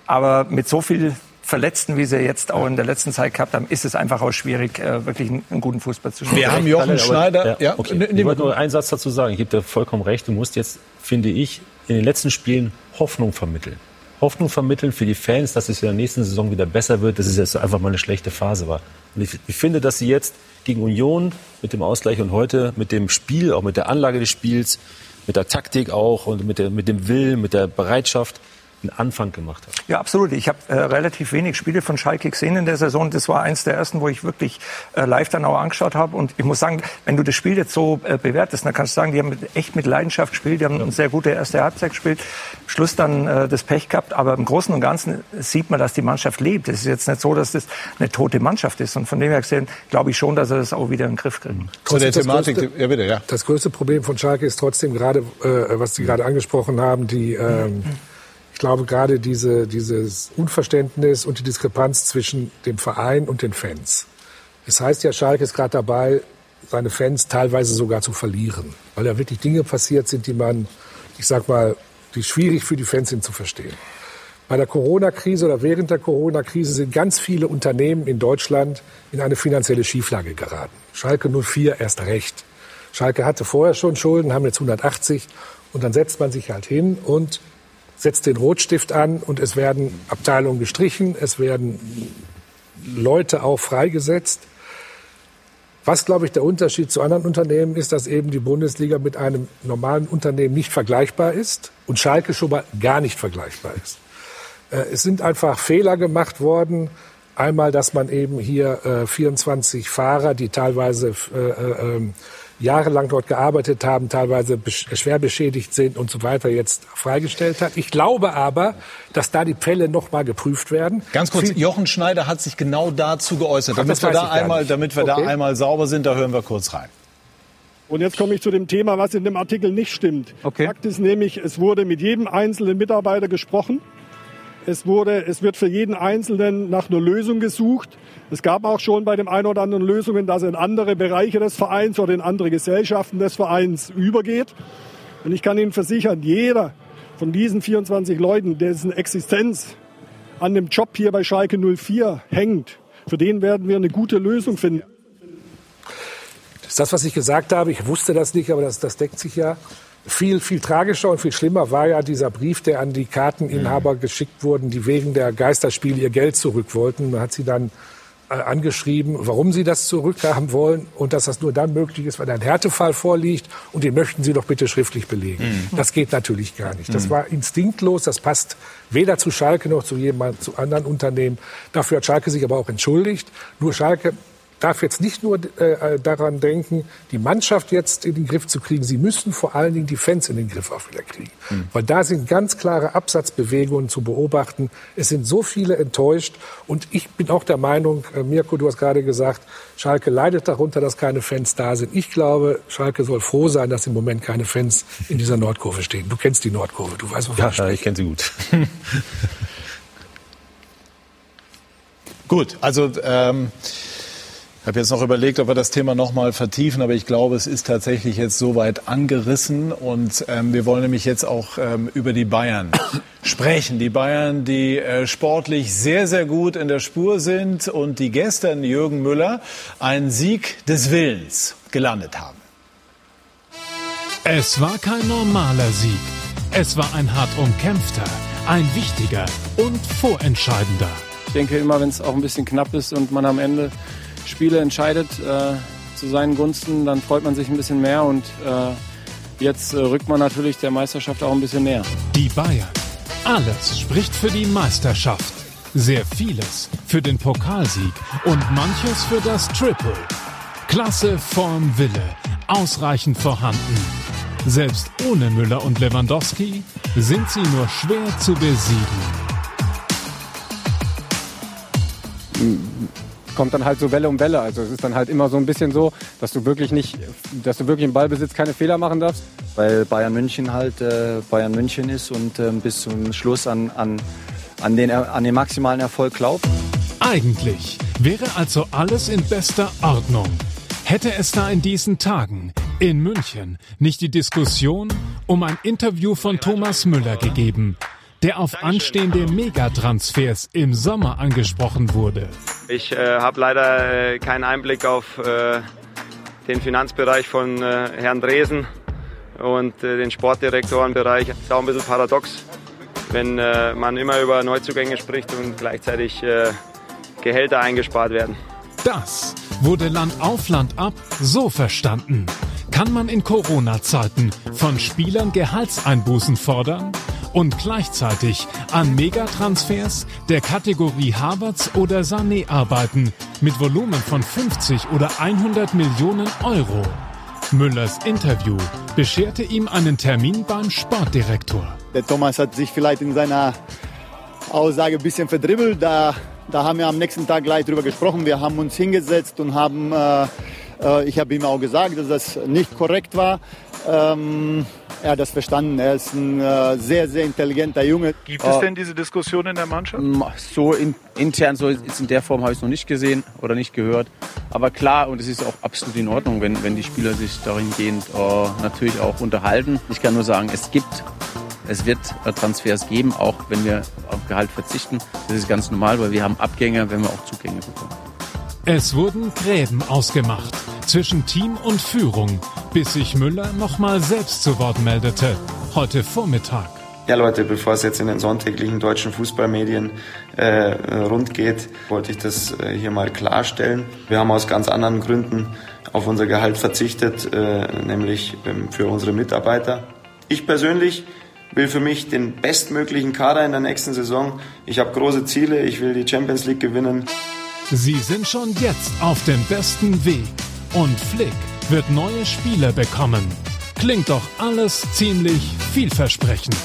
Aber mit so viel Verletzten, wie sie jetzt auch in der letzten Zeit gehabt haben, ist es einfach auch schwierig, äh, wirklich einen, guten Fußball zu spielen. Wir haben Jochen Schneider. Ja, ja, okay. Ich wollte nur einen Satz dazu sagen. Ich gebe dir vollkommen recht. Du musst jetzt, finde ich, in den letzten Spielen Hoffnung vermitteln. Hoffnung vermitteln für die Fans, dass es in der nächsten Saison wieder besser wird, dass es jetzt einfach mal eine schlechte Phase war. Und ich, ich finde, dass sie jetzt gegen Union mit dem Ausgleich und heute mit dem Spiel, auch mit der Anlage des Spiels, mit der Taktik auch und mit, der, mit dem Willen, mit der Bereitschaft, einen Anfang gemacht hat. Ja, absolut. Ich habe äh, relativ wenig Spiele von Schalke gesehen in der Saison. Das war eins der ersten, wo ich wirklich äh, live dann auch angeschaut habe. Und ich muss sagen, wenn du das Spiel jetzt so äh, bewertest, dann kannst du sagen, die haben mit, echt mit Leidenschaft gespielt. Die haben ja. eine sehr gute erste Halbzeit gespielt. Schluss dann äh, das Pech gehabt. Aber im Großen und Ganzen sieht man, dass die Mannschaft lebt. Es ist jetzt nicht so, dass das eine tote Mannschaft ist. Und von dem her gesehen glaube ich schon, dass er das auch wieder in den Griff kriegt. Zu der Thematik, größte, ja bitte, ja. Das größte Problem von Schalke ist trotzdem gerade, äh, was Sie gerade angesprochen haben, die ähm, ich glaube, gerade diese, dieses Unverständnis und die Diskrepanz zwischen dem Verein und den Fans. Es heißt ja, Schalke ist gerade dabei, seine Fans teilweise sogar zu verlieren, weil da wirklich Dinge passiert sind, die man, ich sag mal, die schwierig für die Fans sind zu verstehen. Bei der Corona-Krise oder während der Corona-Krise sind ganz viele Unternehmen in Deutschland in eine finanzielle Schieflage geraten. Schalke 04 erst recht. Schalke hatte vorher schon Schulden, haben jetzt 180 und dann setzt man sich halt hin und setzt den Rotstift an und es werden Abteilungen gestrichen, es werden Leute auch freigesetzt. Was, glaube ich, der Unterschied zu anderen Unternehmen ist, dass eben die Bundesliga mit einem normalen Unternehmen nicht vergleichbar ist und Schalke schon mal gar nicht vergleichbar ist. Äh, es sind einfach Fehler gemacht worden. Einmal, dass man eben hier äh, 24 Fahrer, die teilweise äh, äh, ähm, jahrelang dort gearbeitet haben, teilweise schwer beschädigt sind und so weiter, jetzt freigestellt hat. Ich glaube aber, dass da die Fälle noch mal geprüft werden. Ganz kurz, Jochen Schneider hat sich genau dazu geäußert. Ach, damit wir, da einmal, damit wir okay. da einmal sauber sind, da hören wir kurz rein. Und jetzt komme ich zu dem Thema, was in dem Artikel nicht stimmt. Okay. Fakt ist nämlich, es wurde mit jedem einzelnen Mitarbeiter gesprochen. Es, wurde, es wird für jeden Einzelnen nach einer Lösung gesucht. Es gab auch schon bei dem einen oder anderen Lösungen, dass er in andere Bereiche des Vereins oder in andere Gesellschaften des Vereins übergeht. Und ich kann Ihnen versichern, jeder von diesen 24 Leuten, dessen Existenz an dem Job hier bei Schalke 04 hängt, für den werden wir eine gute Lösung finden. Das ist das, was ich gesagt habe. Ich wusste das nicht, aber das, das deckt sich ja. Viel, viel tragischer und viel schlimmer war ja dieser Brief, der an die Karteninhaber mhm. geschickt wurden, die wegen der Geisterspiele ihr Geld zurück wollten. Man hat sie dann äh, angeschrieben, warum sie das zurückhaben wollen und dass das nur dann möglich ist, wenn ein Härtefall vorliegt und den möchten sie doch bitte schriftlich belegen. Mhm. Das geht natürlich gar nicht. Das mhm. war instinktlos, das passt weder zu Schalke noch zu jemand zu anderen Unternehmen. Dafür hat Schalke sich aber auch entschuldigt. Nur Schalke darf jetzt nicht nur äh, daran denken, die Mannschaft jetzt in den Griff zu kriegen. Sie müssen vor allen Dingen die Fans in den Griff auch wieder kriegen. Mhm. Weil da sind ganz klare Absatzbewegungen zu beobachten. Es sind so viele enttäuscht. Und ich bin auch der Meinung, äh, Mirko, du hast gerade gesagt, Schalke leidet darunter, dass keine Fans da sind. Ich glaube, Schalke soll froh sein, dass im Moment keine Fans in dieser Nordkurve stehen. Du kennst die Nordkurve, du weißt, wovon ja, ich spreche. Ja, ich kenne sie gut. [laughs] gut, also ähm, habe jetzt noch überlegt, ob wir das Thema noch mal vertiefen, aber ich glaube, es ist tatsächlich jetzt soweit angerissen und ähm, wir wollen nämlich jetzt auch ähm, über die Bayern [coughs] sprechen. Die Bayern, die äh, sportlich sehr, sehr gut in der Spur sind und die gestern Jürgen Müller einen Sieg des Willens gelandet haben. Es war kein normaler Sieg. Es war ein hart umkämpfter, ein wichtiger und vorentscheidender. Ich denke immer, wenn es auch ein bisschen knapp ist und man am Ende Spiele entscheidet äh, zu seinen Gunsten, dann freut man sich ein bisschen mehr und äh, jetzt äh, rückt man natürlich der Meisterschaft auch ein bisschen näher. Die Bayern. Alles spricht für die Meisterschaft. Sehr vieles für den Pokalsieg und manches für das Triple. Klasse, Form, Wille, ausreichend vorhanden. Selbst ohne Müller und Lewandowski sind sie nur schwer zu besiegen. Kommt dann halt so Welle um Welle. Also es ist dann halt immer so ein bisschen so, dass du wirklich nicht, dass du wirklich im Ballbesitz keine Fehler machen darfst. Weil Bayern München halt äh, Bayern München ist und äh, bis zum Schluss an, an, an, den, an den maximalen Erfolg glaubt. Eigentlich wäre also alles in bester Ordnung. Hätte es da in diesen Tagen in München nicht die Diskussion um ein Interview von Thomas Müller gegeben, der auf anstehende Megatransfers im Sommer angesprochen wurde. Ich äh, habe leider äh, keinen Einblick auf äh, den Finanzbereich von äh, Herrn Dresen und äh, den Sportdirektorenbereich. Ist auch ein bisschen paradox, wenn äh, man immer über Neuzugänge spricht und gleichzeitig Gehälter eingespart werden. Das wurde Land auf Land ab so verstanden. Kann man in Corona-Zeiten von Spielern Gehaltseinbußen fordern und gleichzeitig an Megatransfers der Kategorie Havertz oder Sané arbeiten mit Volumen von 50 oder 100 Millionen Euro? Müllers Interview bescherte ihm einen Termin beim Sportdirektor. Der Thomas hat sich vielleicht in seiner Aussage ein bisschen verdribbelt. Da da haben wir am nächsten Tag gleich drüber gesprochen. Wir haben uns hingesetzt und haben, äh, ich habe ihm auch gesagt, dass das nicht korrekt war. Ähm, er hat das verstanden. Er ist ein äh, sehr, sehr intelligenter Junge. Gibt es denn diese Diskussion in der Mannschaft? So in, intern, so in der Form habe ich es noch nicht gesehen oder nicht gehört. Aber klar, und es ist auch absolut in Ordnung, wenn, wenn die Spieler sich dahingehend äh, natürlich auch unterhalten. Ich kann nur sagen, es gibt es wird äh, Transfers geben, auch wenn wir auf Gehalt verzichten. Das ist ganz normal, weil wir haben Abgänge, wenn wir auch Zugänge bekommen. Es wurden Gräben ausgemacht zwischen Team und Führung, bis sich Müller nochmal selbst zu Wort meldete. Heute Vormittag. Ja Leute, bevor es jetzt in den sonntäglichen deutschen Fußballmedien äh, rund geht, wollte ich das äh, hier mal klarstellen. Wir haben aus ganz anderen Gründen auf unser Gehalt verzichtet, äh, nämlich ähm, für unsere Mitarbeiter. Ich persönlich will für mich den bestmöglichen Kader in der nächsten Saison. Ich habe große Ziele, ich will die Champions League gewinnen. Sie sind schon jetzt auf dem besten Weg und Flick wird neue Spieler bekommen. Klingt doch alles ziemlich vielversprechend.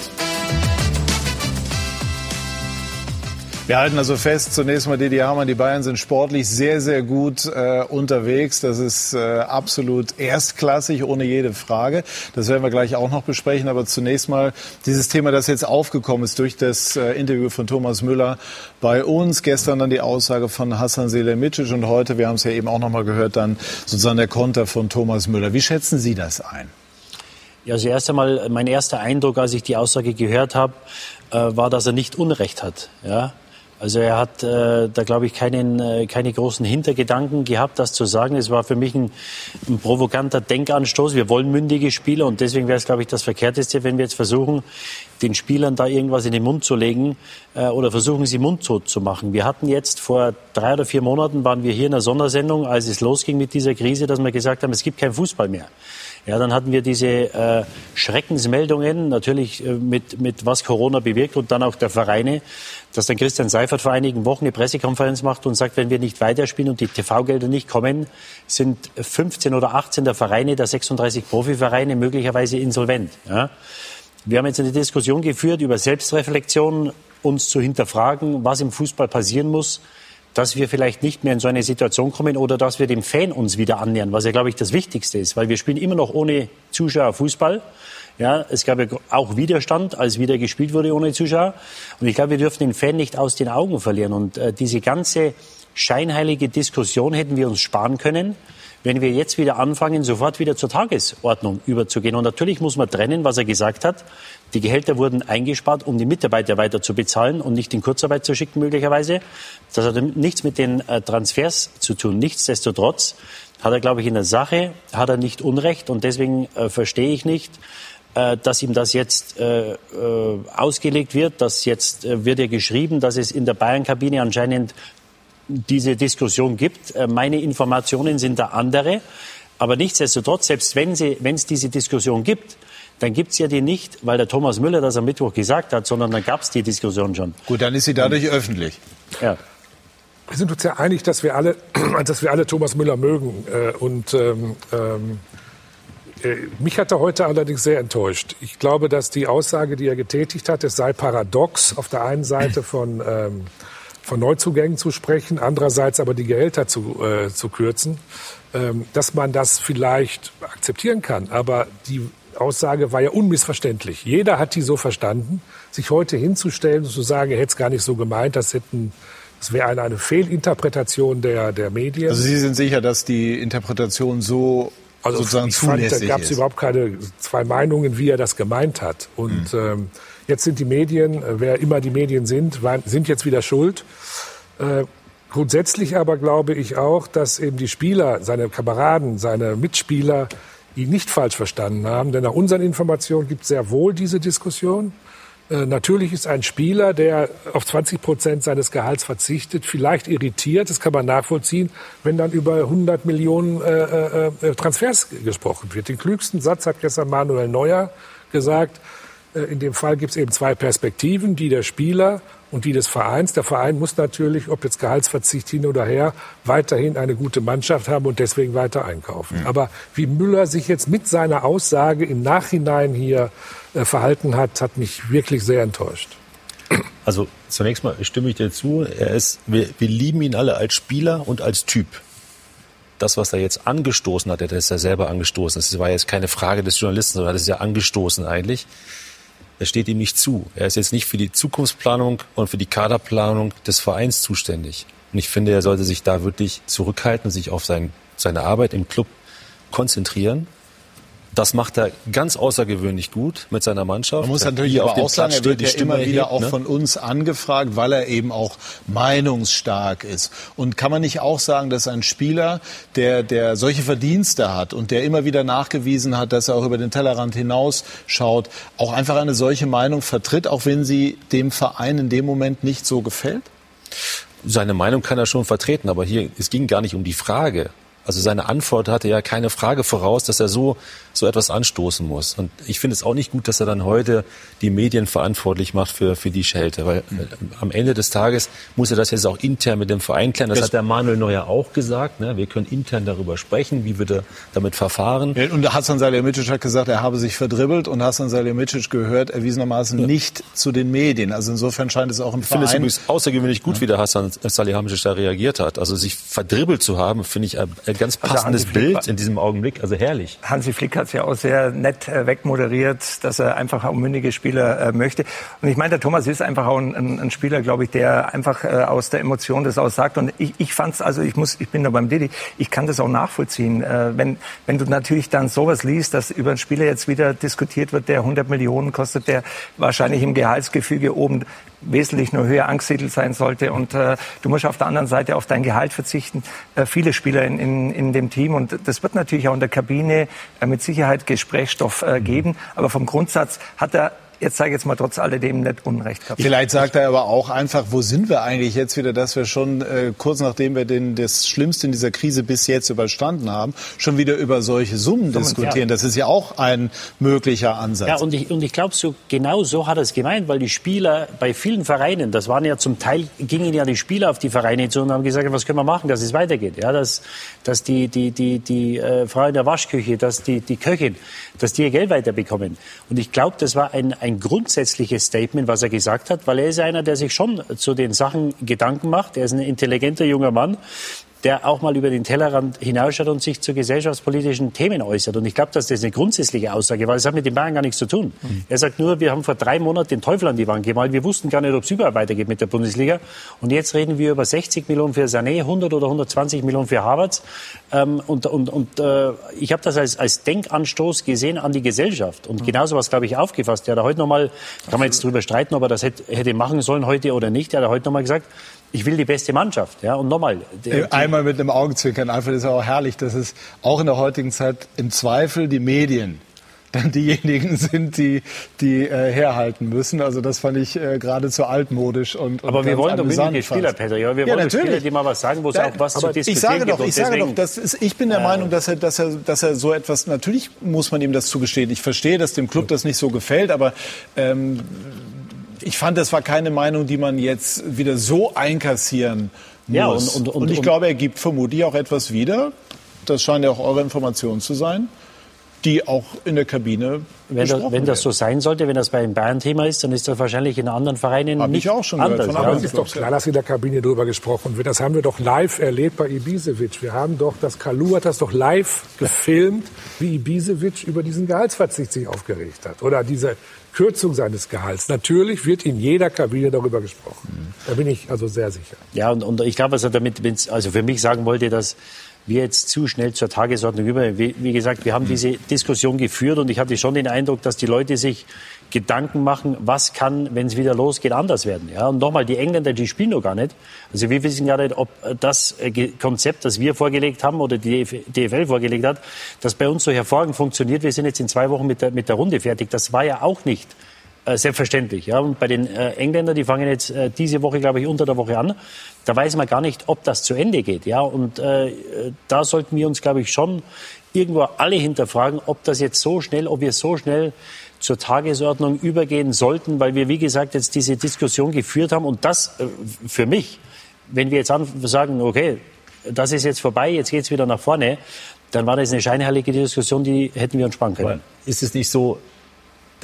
Wir halten also fest, zunächst mal Didi Hamann, die Bayern sind sportlich sehr, sehr gut äh, unterwegs. Das ist äh, absolut erstklassig, ohne jede Frage. Das werden wir gleich auch noch besprechen. Aber zunächst mal dieses Thema, das jetzt aufgekommen ist durch das äh, Interview von Thomas Müller bei uns. Gestern dann die Aussage von Hassan Selemicic und heute, wir haben es ja eben auch noch mal gehört, dann sozusagen der Konter von Thomas Müller. Wie schätzen Sie das ein? Ja, also erst einmal, mein erster Eindruck, als ich die Aussage gehört habe, äh, war, dass er nicht Unrecht hat. Ja? Also er hat äh, da, glaube ich, keinen, äh, keine großen Hintergedanken gehabt, das zu sagen. Es war für mich ein, ein provokanter Denkanstoß. Wir wollen mündige Spieler und deswegen wäre es, glaube ich, das Verkehrteste, wenn wir jetzt versuchen, den Spielern da irgendwas in den Mund zu legen äh, oder versuchen, sie mundtot zu machen. Wir hatten jetzt vor drei oder vier Monaten, waren wir hier in der Sondersendung, als es losging mit dieser Krise, dass wir gesagt haben, es gibt keinen Fußball mehr. Ja, dann hatten wir diese äh, Schreckensmeldungen, natürlich äh, mit, mit was Corona bewirkt und dann auch der Vereine, dass dann Christian Seifert vor einigen Wochen eine Pressekonferenz macht und sagt, wenn wir nicht weiterspielen und die TV-Gelder nicht kommen, sind 15 oder 18 der Vereine, der 36 Profivereine möglicherweise insolvent. Ja. Wir haben jetzt eine Diskussion geführt über Selbstreflexion, uns zu hinterfragen, was im Fußball passieren muss, dass wir vielleicht nicht mehr in so eine Situation kommen oder dass wir dem Fan uns wieder annähern, was ja, glaube ich, das Wichtigste ist, weil wir spielen immer noch ohne Zuschauer Fußball. Ja, es gab ja auch Widerstand, als wieder gespielt wurde ohne Zuschauer. Und ich glaube, wir dürfen den Fan nicht aus den Augen verlieren. Und äh, diese ganze scheinheilige Diskussion hätten wir uns sparen können, wenn wir jetzt wieder anfangen, sofort wieder zur Tagesordnung überzugehen. Und natürlich muss man trennen, was er gesagt hat. Die Gehälter wurden eingespart, um die Mitarbeiter weiter zu bezahlen und nicht in Kurzarbeit zu schicken, möglicherweise. Das hat nichts mit den äh, Transfers zu tun. Nichtsdestotrotz hat er, glaube ich, in der Sache, hat er nicht Unrecht. Und deswegen äh, verstehe ich nicht, dass ihm das jetzt äh, äh, ausgelegt wird. Dass jetzt äh, wird ja geschrieben, dass es in der Bayern-Kabine anscheinend diese Diskussion gibt. Äh, meine Informationen sind da andere. Aber nichtsdestotrotz, selbst wenn es diese Diskussion gibt, dann gibt es ja die nicht, weil der Thomas Müller das am Mittwoch gesagt hat, sondern dann gab es die Diskussion schon. Gut, dann ist sie dadurch Und, öffentlich. Ja. Wir sind uns ja einig, dass wir alle, [clears throat] dass wir alle Thomas Müller mögen. Äh, und ähm, ähm, äh, mich hat er heute allerdings sehr enttäuscht. Ich glaube, dass die Aussage, die er getätigt hat, es sei paradox, auf der einen Seite [laughs] von, ähm, von Neuzugängen zu sprechen, andererseits aber die Gehälter zu, äh, zu kürzen, ähm, dass man das vielleicht akzeptieren kann. Aber die Aussage war ja unmissverständlich. Jeder hat die so verstanden. Sich heute hinzustellen und zu sagen, er hätte es gar nicht so gemeint, das hätten das wäre eine, eine Fehlinterpretation der, der Medien. Also Sie sind sicher, dass die Interpretation so also sozusagen ich fand, da gab es überhaupt keine zwei Meinungen, wie er das gemeint hat. Und mhm. ähm, jetzt sind die Medien, äh, wer immer die Medien sind, sind jetzt wieder schuld. Äh, grundsätzlich aber glaube ich auch, dass eben die Spieler, seine Kameraden, seine Mitspieler ihn nicht falsch verstanden haben. Denn nach unseren Informationen gibt es sehr wohl diese Diskussion. Äh, natürlich ist ein Spieler, der auf 20 Prozent seines Gehalts verzichtet, vielleicht irritiert, das kann man nachvollziehen, wenn dann über 100 Millionen äh, äh, äh, Transfers gesprochen wird. Den klügsten Satz hat gestern Manuel Neuer gesagt. Äh, in dem Fall gibt es eben zwei Perspektiven, die der Spieler und die des Vereins. Der Verein muss natürlich, ob jetzt Gehaltsverzicht hin oder her, weiterhin eine gute Mannschaft haben und deswegen weiter einkaufen. Mhm. Aber wie Müller sich jetzt mit seiner Aussage im Nachhinein hier äh, verhalten hat, hat mich wirklich sehr enttäuscht. Also zunächst mal stimme ich dir zu. Er ist, wir, wir lieben ihn alle als Spieler und als Typ. Das, was er jetzt angestoßen hat, er hat es ja selber angestoßen. Das war jetzt keine Frage des Journalisten, sondern das ist ja angestoßen eigentlich. Das steht ihm nicht zu. Er ist jetzt nicht für die Zukunftsplanung und für die Kaderplanung des Vereins zuständig. Und ich finde, er sollte sich da wirklich zurückhalten, sich auf sein, seine Arbeit im Club konzentrieren das macht er ganz außergewöhnlich gut mit seiner Mannschaft. Man muss natürlich aber auch sagen, er wird ja immer wieder hebt, auch ne? von uns angefragt, weil er eben auch meinungsstark ist. Und kann man nicht auch sagen, dass ein Spieler, der, der solche Verdienste hat und der immer wieder nachgewiesen hat, dass er auch über den Tellerrand hinaus schaut, auch einfach eine solche Meinung vertritt, auch wenn sie dem Verein in dem Moment nicht so gefällt? Seine Meinung kann er schon vertreten, aber hier, es ging gar nicht um die Frage. Also seine Antwort hatte ja keine Frage voraus, dass er so, so etwas anstoßen muss. Und ich finde es auch nicht gut, dass er dann heute die Medien verantwortlich macht für, für die Schelte. Weil mhm. am Ende des Tages muss er das jetzt auch intern mit dem Verein klären. Das, das hat der Manuel Neuer auch gesagt. Ne? Wir können intern darüber sprechen, wie wir da damit verfahren. Ja, und Hassan Salihamidzic hat gesagt, er habe sich verdribbelt. Und Hassan Salihamidzic gehört erwiesenermaßen ja. nicht zu den Medien. Also insofern scheint es auch im ich Verein... Ich finde es übrigens außergewöhnlich gut, ja. wie der Hassan Salihamidzic da reagiert hat. Also sich verdribbelt zu haben, finde ich ganz also passendes also Bild in diesem Augenblick. Also herrlich. Hansi Flick hat es ja auch sehr nett äh, wegmoderiert, dass er einfach unmündige Spieler äh, möchte. Und ich meine, der Thomas ist einfach auch ein, ein, ein Spieler, glaube ich, der einfach äh, aus der Emotion das aussagt. Und ich, ich fand es, also ich muss, ich bin da beim Didi, ich kann das auch nachvollziehen. Äh, wenn, wenn du natürlich dann sowas liest, dass über einen Spieler jetzt wieder diskutiert wird, der 100 Millionen kostet, der wahrscheinlich im Gehaltsgefüge oben wesentlich nur höher angesiedelt sein sollte. Und äh, du musst auf der anderen Seite auf dein Gehalt verzichten. Äh, viele Spieler in, in, in dem Team. Und das wird natürlich auch in der Kabine äh, mit Sicherheit Gesprächsstoff äh, geben. Aber vom Grundsatz hat er jetzt sage ich jetzt mal trotz alledem nicht Unrecht gehabt. Vielleicht sagt er aber auch einfach, wo sind wir eigentlich jetzt wieder, dass wir schon äh, kurz nachdem wir den, das Schlimmste in dieser Krise bis jetzt überstanden haben, schon wieder über solche Summen, Summen diskutieren. Ja. Das ist ja auch ein möglicher Ansatz. Ja, und ich, und ich glaube, so, genau so hat er es gemeint, weil die Spieler bei vielen Vereinen, das waren ja zum Teil, gingen ja die Spieler auf die Vereine zu und haben gesagt, was können wir machen, dass es weitergeht. Ja, dass, dass die, die, die, die äh, Frau in der Waschküche, dass die, die Köchin, dass die ihr Geld weiterbekommen. Und ich glaube, das war ein, ein grundsätzliches Statement, was er gesagt hat, weil er ist einer, der sich schon zu den Sachen Gedanken macht. Er ist ein intelligenter junger Mann. Der auch mal über den Tellerrand hinausschaut und sich zu gesellschaftspolitischen Themen äußert. Und ich glaube, dass das eine grundsätzliche Aussage war. Das hat mit den Bayern gar nichts zu tun. Mhm. Er sagt nur, wir haben vor drei Monaten den Teufel an die Wand gemalt. Wir wussten gar nicht, ob es überall weitergeht mit der Bundesliga. Und jetzt reden wir über 60 Millionen für Sané, 100 oder 120 Millionen für Harvards. Ähm, und und, und äh, ich habe das als, als Denkanstoß gesehen an die Gesellschaft. Und mhm. genauso was, glaube ich, aufgefasst. Er hat heute nochmal, kann man jetzt darüber streiten, ob er das hätte, hätte machen sollen heute oder nicht. Er hat heute nochmal gesagt, ich will die beste Mannschaft. Ja, und nochmal. Äh, einmal mit einem Augenzwinkern. Einfach ist auch herrlich, dass es auch in der heutigen Zeit im Zweifel die Medien [laughs] dann diejenigen sind, die, die äh, herhalten müssen. Also das fand ich äh, geradezu altmodisch und, und Aber wir wollen doch wenige Spieler, Peter. Ja, wir ja, wollen natürlich. Spieler, die mal was sagen, wo es auch was zu diskutieren ich sage doch, Ich sage doch, das ist, ich bin der äh, Meinung, dass er, dass, er, dass er so etwas, natürlich muss man ihm das zugestehen. Ich verstehe, dass dem Club das nicht so gefällt, aber ähm, ich fand, das war keine Meinung, die man jetzt wieder so einkassieren muss. Ja, und, und, und, und ich glaube, er gibt vermutlich auch etwas wieder. Das scheint ja auch eure Information zu sein die auch in der Kabine wenn, das, wenn das so sein sollte, wenn das bei einem Bayern-Thema ist, dann ist das wahrscheinlich in anderen Vereinen Hab nicht ich auch schon anders. Gehört, ja. Es ist doch klar, dass in der Kabine darüber gesprochen wird. Das haben wir doch live erlebt bei Ibisevic. Wir haben doch, das Kalu hat das doch live gefilmt, wie Ibisevic über diesen Gehaltsverzicht sich aufgeregt hat. Oder diese Kürzung seines Gehalts. Natürlich wird in jeder Kabine darüber gesprochen. Da bin ich also sehr sicher. Ja, und, und ich glaube, was er damit, also für mich sagen wollte, dass wir jetzt zu schnell zur Tagesordnung über. Wie, wie, gesagt, wir haben diese Diskussion geführt und ich hatte schon den Eindruck, dass die Leute sich Gedanken machen, was kann, wenn es wieder losgeht, anders werden. Ja, und nochmal, die Engländer, die spielen noch gar nicht. Also wir wissen gar nicht, ob das äh, Konzept, das wir vorgelegt haben oder die DFL vorgelegt hat, das bei uns so hervorragend funktioniert. Wir sind jetzt in zwei Wochen mit der, mit der Runde fertig. Das war ja auch nicht selbstverständlich. Ja. Und bei den äh, Engländern, die fangen jetzt äh, diese Woche, glaube ich, unter der Woche an. Da weiß man gar nicht, ob das zu Ende geht. Ja. Und äh, da sollten wir uns, glaube ich, schon irgendwo alle hinterfragen, ob das jetzt so schnell, ob wir so schnell zur Tagesordnung übergehen sollten, weil wir, wie gesagt, jetzt diese Diskussion geführt haben. Und das äh, für mich, wenn wir jetzt sagen, okay, das ist jetzt vorbei, jetzt geht es wieder nach vorne, dann war das eine scheinheilige Diskussion, die hätten wir uns sparen können. ist es nicht so,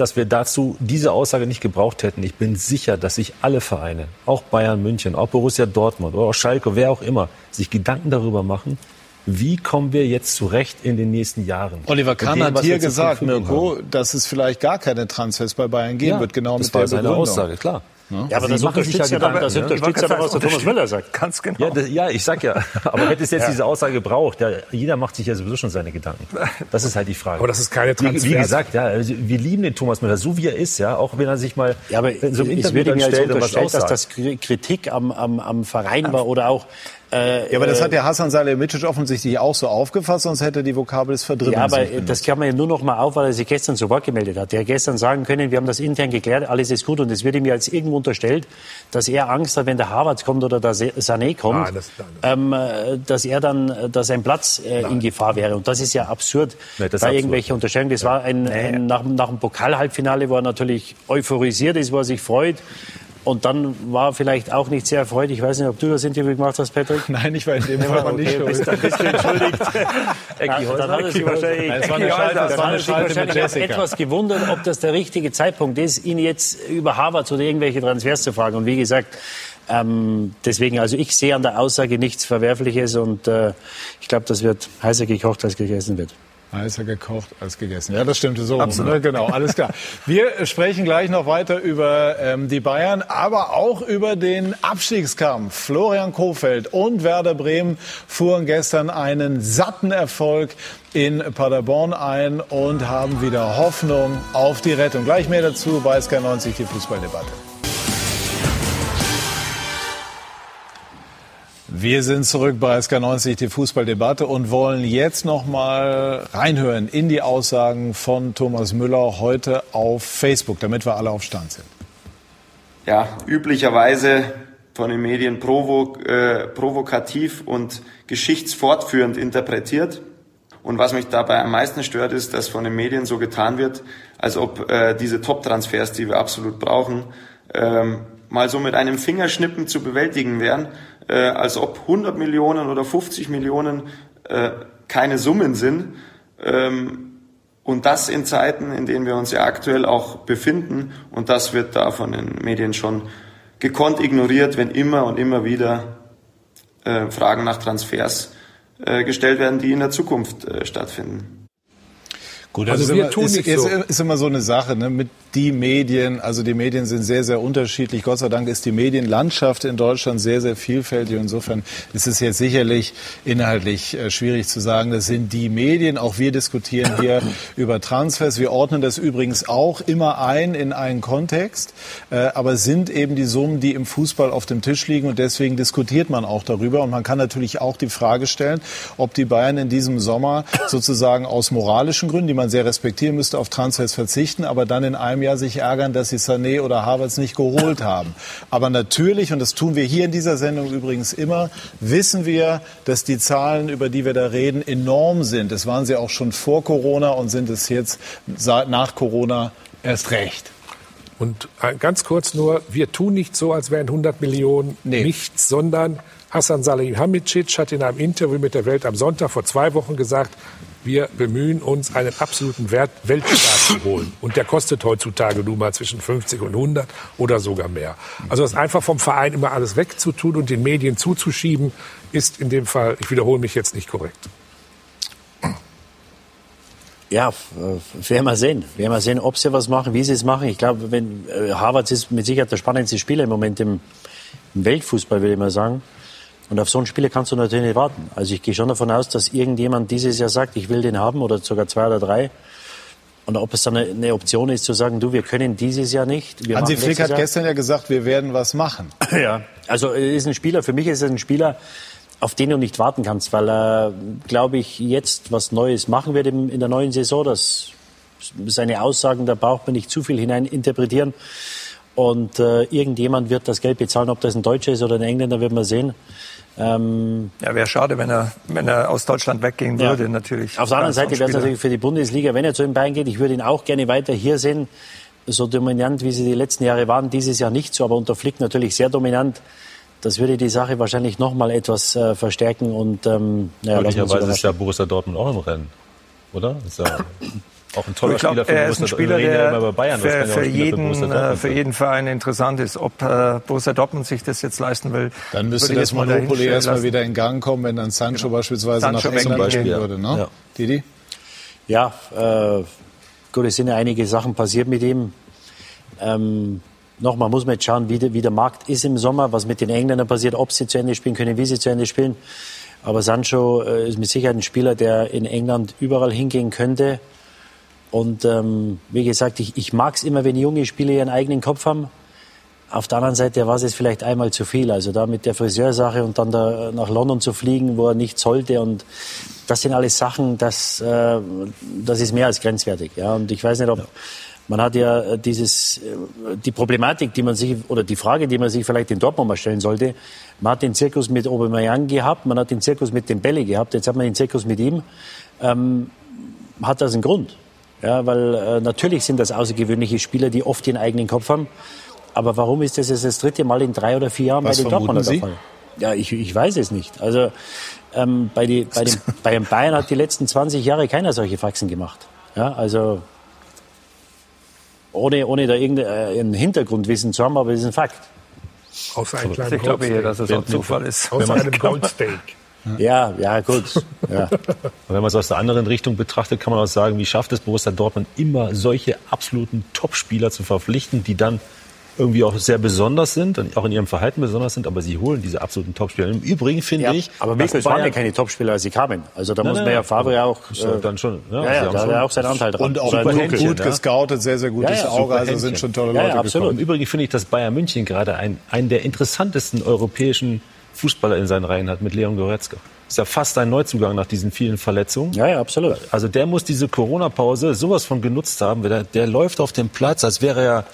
dass wir dazu diese Aussage nicht gebraucht hätten. Ich bin sicher, dass sich alle Vereine, auch Bayern München, auch Borussia Dortmund oder auch Schalke, wer auch immer, sich Gedanken darüber machen, wie kommen wir jetzt zurecht in den nächsten Jahren? Oliver Kahn hat hier gesagt, Mirko, dass es vielleicht gar keine Transfers bei Bayern geben ja, wird, genau mit der Begründung. Aussage, klar. Ja, ja aber das unterstützt ja, dann, das unterstützt ja dann, was der Thomas Müller sagt. [laughs] Ganz genau. Ja, das, ja ich sag ja. [laughs] Aber hätte es jetzt diese Aussage gebraucht, ja, jeder macht sich ja sowieso schon seine Gedanken. Das ist halt die Frage. Aber das ist keine Transfer. Wie, wie gesagt, ja, also wir lieben den Thomas Müller, so wie er ist, ja, auch wenn er sich mal ja, aber so im Interview dann stellt und was dass das Kritik am, am, am Verein war oder auch äh, ja, aber das hat ja Hasan Salihamidzic offensichtlich auch so aufgefasst, sonst hätte die Vokabel es verdrängt. Ja, aber das kann man ja nur noch mal auf, weil er sich gestern zu Wort gemeldet hat. Der hat gestern sagen können, wir haben das intern geklärt, alles ist gut. Und es wird ihm jetzt irgendwo unterstellt, dass er Angst hat, wenn der Harvard kommt oder der Sané kommt, nein, das, ähm, dass er dann, dass sein Platz äh, in Gefahr wäre. Und das ist ja absurd, nee, da irgendwelche Unterstellungen. Das ja. war ein, ein, nach, nach dem Pokalhalbfinale, wo er natürlich euphorisiert ist, wo er sich freut. Und dann war vielleicht auch nicht sehr erfreut. Ich weiß nicht, ob du das Interview gemacht hast, Patrick. [laughs] Nein, ich war in dem Fall okay, nicht schuld. Bist, dann bist du [laughs] entschuldigt. Ecki ja, dann hat er sich wahrscheinlich, Nein, war eine Schalte, das war eine Schalte mit Jessica. etwas gewundert, ob das der richtige Zeitpunkt ist, ihn jetzt über Harvard oder irgendwelche Transfers zu fragen. Und wie gesagt, ähm, deswegen, also ich sehe an der Aussage nichts Verwerfliches und äh, ich glaube, das wird heißer gekocht, als gegessen wird. Heißer gekocht als gegessen. Ja, das stimmte so. Absolut. Ne? Genau, alles klar. Wir [laughs] sprechen gleich noch weiter über ähm, die Bayern, aber auch über den Abstiegskampf. Florian Kofeld und Werder Bremen fuhren gestern einen satten Erfolg in Paderborn ein und haben wieder Hoffnung auf die Rettung. Gleich mehr dazu bei SK90, die Fußballdebatte. Wir sind zurück bei SK90, die Fußballdebatte und wollen jetzt noch mal reinhören in die Aussagen von Thomas Müller heute auf Facebook, damit wir alle auf Stand sind. Ja, üblicherweise von den Medien provo äh, provokativ und geschichtsfortführend interpretiert. Und was mich dabei am meisten stört, ist, dass von den Medien so getan wird, als ob äh, diese Top-Transfers, die wir absolut brauchen, ähm, mal so mit einem Fingerschnippen zu bewältigen wären äh, als ob 100 Millionen oder 50 Millionen äh, keine Summen sind. Ähm, und das in Zeiten, in denen wir uns ja aktuell auch befinden. Und das wird da von den Medien schon gekonnt ignoriert, wenn immer und immer wieder äh, Fragen nach Transfers äh, gestellt werden, die in der Zukunft äh, stattfinden. Gut, also, wir immer, tun ist, nicht ist, so. ist immer so eine Sache ne? mit die Medien. Also die Medien sind sehr, sehr unterschiedlich. Gott sei Dank ist die Medienlandschaft in Deutschland sehr, sehr vielfältig. Insofern ist es jetzt sicherlich inhaltlich äh, schwierig zu sagen, das sind die Medien. Auch wir diskutieren hier [coughs] über Transfers. Wir ordnen das übrigens auch immer ein in einen Kontext. Äh, aber es sind eben die Summen, die im Fußball auf dem Tisch liegen. Und deswegen diskutiert man auch darüber. Und man kann natürlich auch die Frage stellen, ob die Bayern in diesem Sommer sozusagen aus moralischen Gründen, die man sehr respektieren müsste, auf Transfers verzichten, aber dann in einem Jahr sich ärgern, dass sie Sané oder Havertz nicht geholt haben. Aber natürlich, und das tun wir hier in dieser Sendung übrigens immer, wissen wir, dass die Zahlen, über die wir da reden, enorm sind. Das waren sie auch schon vor Corona und sind es jetzt nach Corona erst recht. Und ganz kurz nur, wir tun nicht so, als wären 100 Millionen nee. nichts, sondern Hassan Salihamidzic hat in einem Interview mit der Welt am Sonntag vor zwei Wochen gesagt, wir bemühen uns, einen absoluten Wert Weltstar zu holen. Und der kostet heutzutage nun mal zwischen 50 und 100 oder sogar mehr. Also das einfach vom Verein immer alles wegzutun und den Medien zuzuschieben, ist in dem Fall, ich wiederhole mich jetzt nicht korrekt. Ja, werden wir sehen. Werden wir sehen, ob sie was machen, wie sie es machen. Ich glaube, wenn äh, Harvard ist mit Sicherheit der spannendste Spieler im Moment im, im Weltfußball, würde ich mal sagen. Und auf so einen Spieler kannst du natürlich nicht warten. Also ich gehe schon davon aus, dass irgendjemand dieses Jahr sagt, ich will den haben oder sogar zwei oder drei. Und ob es dann eine, Option ist, zu sagen, du, wir können dieses Jahr nicht. Wir Hansi Flick hat Jahr. gestern ja gesagt, wir werden was machen. [laughs] Ja, also ist ein Spieler, für mich ist es ein Spieler, auf den du nicht warten kannst, weil er, glaube ich, jetzt was Neues machen wird in der neuen Saison. Das seine Aussagen, da braucht man nicht zu viel hinein interpretieren. Und äh, irgendjemand wird das Geld bezahlen, ob das ein Deutscher ist oder ein Engländer, wird man sehen. Ähm, ja, wäre schade, wenn er, wenn er aus Deutschland weggehen ja. würde, natürlich. Auf der anderen Seite wäre es natürlich für die Bundesliga, wenn er zu den Bayern geht, ich würde ihn auch gerne weiter hier sehen. So dominant, wie sie die letzten Jahre waren, dieses Jahr nicht so, aber unter Flick natürlich sehr dominant. Das würde die Sache wahrscheinlich noch mal etwas äh, verstärken und ähm, ja, möglicherweise ist ja Borussia Dortmund auch im Rennen, oder? Ist ja [coughs] auch ein toller glaub, Spieler für er ist ein Spieler, der Bayern, für, für, jeden, für, für, jeden Verein interessant ist. Ob äh, Borussia Dortmund sich das jetzt leisten will, dann müsste das Monopoly erstmal wieder in Gang kommen, wenn dann Sancho genau. beispielsweise Sancho nach England gehen würde. Ne? Ja. Didi? Ja, äh, gut, es sind ja einige Sachen passiert mit ihm. Ähm, nochmal muss man jetzt schauen, wie der, wie der Markt ist im Sommer, was mit den Engländern passiert, ob sie zu Ende spielen können, wie sie zu Ende spielen. Aber Sancho äh, ist mit Sicherheit ein Spieler, der in England überall hingehen könnte. Und ähm, wie gesagt, ich, ich mag es immer, wenn junge Spieler ihren eigenen Kopf haben. Auf der anderen Seite war es jetzt vielleicht einmal zu viel. Also da mit der Friseursache und dann da nach London zu fliegen, wo er nicht sollte. Und das sind alles Sachen, das, äh, das ist mehr als grenzwertig. Ja. Und ich weiß nicht, ob ja. man hat ja dieses, äh, die Problematik, die man sich, oder die Frage, die man sich vielleicht in Dortmund mal stellen sollte. Man hat den Zirkus mit Aubameyang gehabt, man hat den Zirkus mit dem Belly gehabt, jetzt hat man den Zirkus mit ihm. Ähm, hat das einen Grund? Ja, weil äh, natürlich sind das außergewöhnliche Spieler, die oft ihren eigenen Kopf haben. Aber warum ist das jetzt das dritte Mal in drei oder vier Jahren Was bei den Dortmunder der Fall? Ja, ich, ich weiß es nicht. Also ähm, bei, die, bei, den, [laughs] bei den Bayern hat die letzten 20 Jahre keiner solche Faxen gemacht. Ja, also ohne, ohne da irgendein Hintergrundwissen zu haben, aber es ist ein Fakt. Außer ein kleiner Ich glaube eher, dass es auch Zufall ist. Außer einem Goldsteak. Ja, ja, gut. Ja. [laughs] wenn man es aus der anderen Richtung betrachtet, kann man auch sagen, wie schafft es Borussia Dortmund immer solche absoluten Topspieler zu verpflichten, die dann irgendwie auch sehr besonders sind und auch in ihrem Verhalten besonders sind, aber sie holen diese absoluten Topspieler. Im Übrigen finde ja, ich, aber Mikkel waren ja keine Topspieler, als sie kamen. Also da nein, muss man ja Favre ja auch äh, dann schon, ja, ja, ja da hat er auch seinen Anteil dran. Und auch gut, gut gescoutet, sehr sehr gutes Auge, also sind schon tolle Leute ja, absolut. Im Übrigen finde ich, dass Bayern München gerade ein, einen der interessantesten europäischen Fußballer in seinen Reihen hat mit Leon Goretzka. Ist ja fast ein Neuzugang nach diesen vielen Verletzungen. Ja, ja, absolut. Also der muss diese Corona-Pause sowas von genutzt haben. Der, der läuft auf dem Platz, als wäre er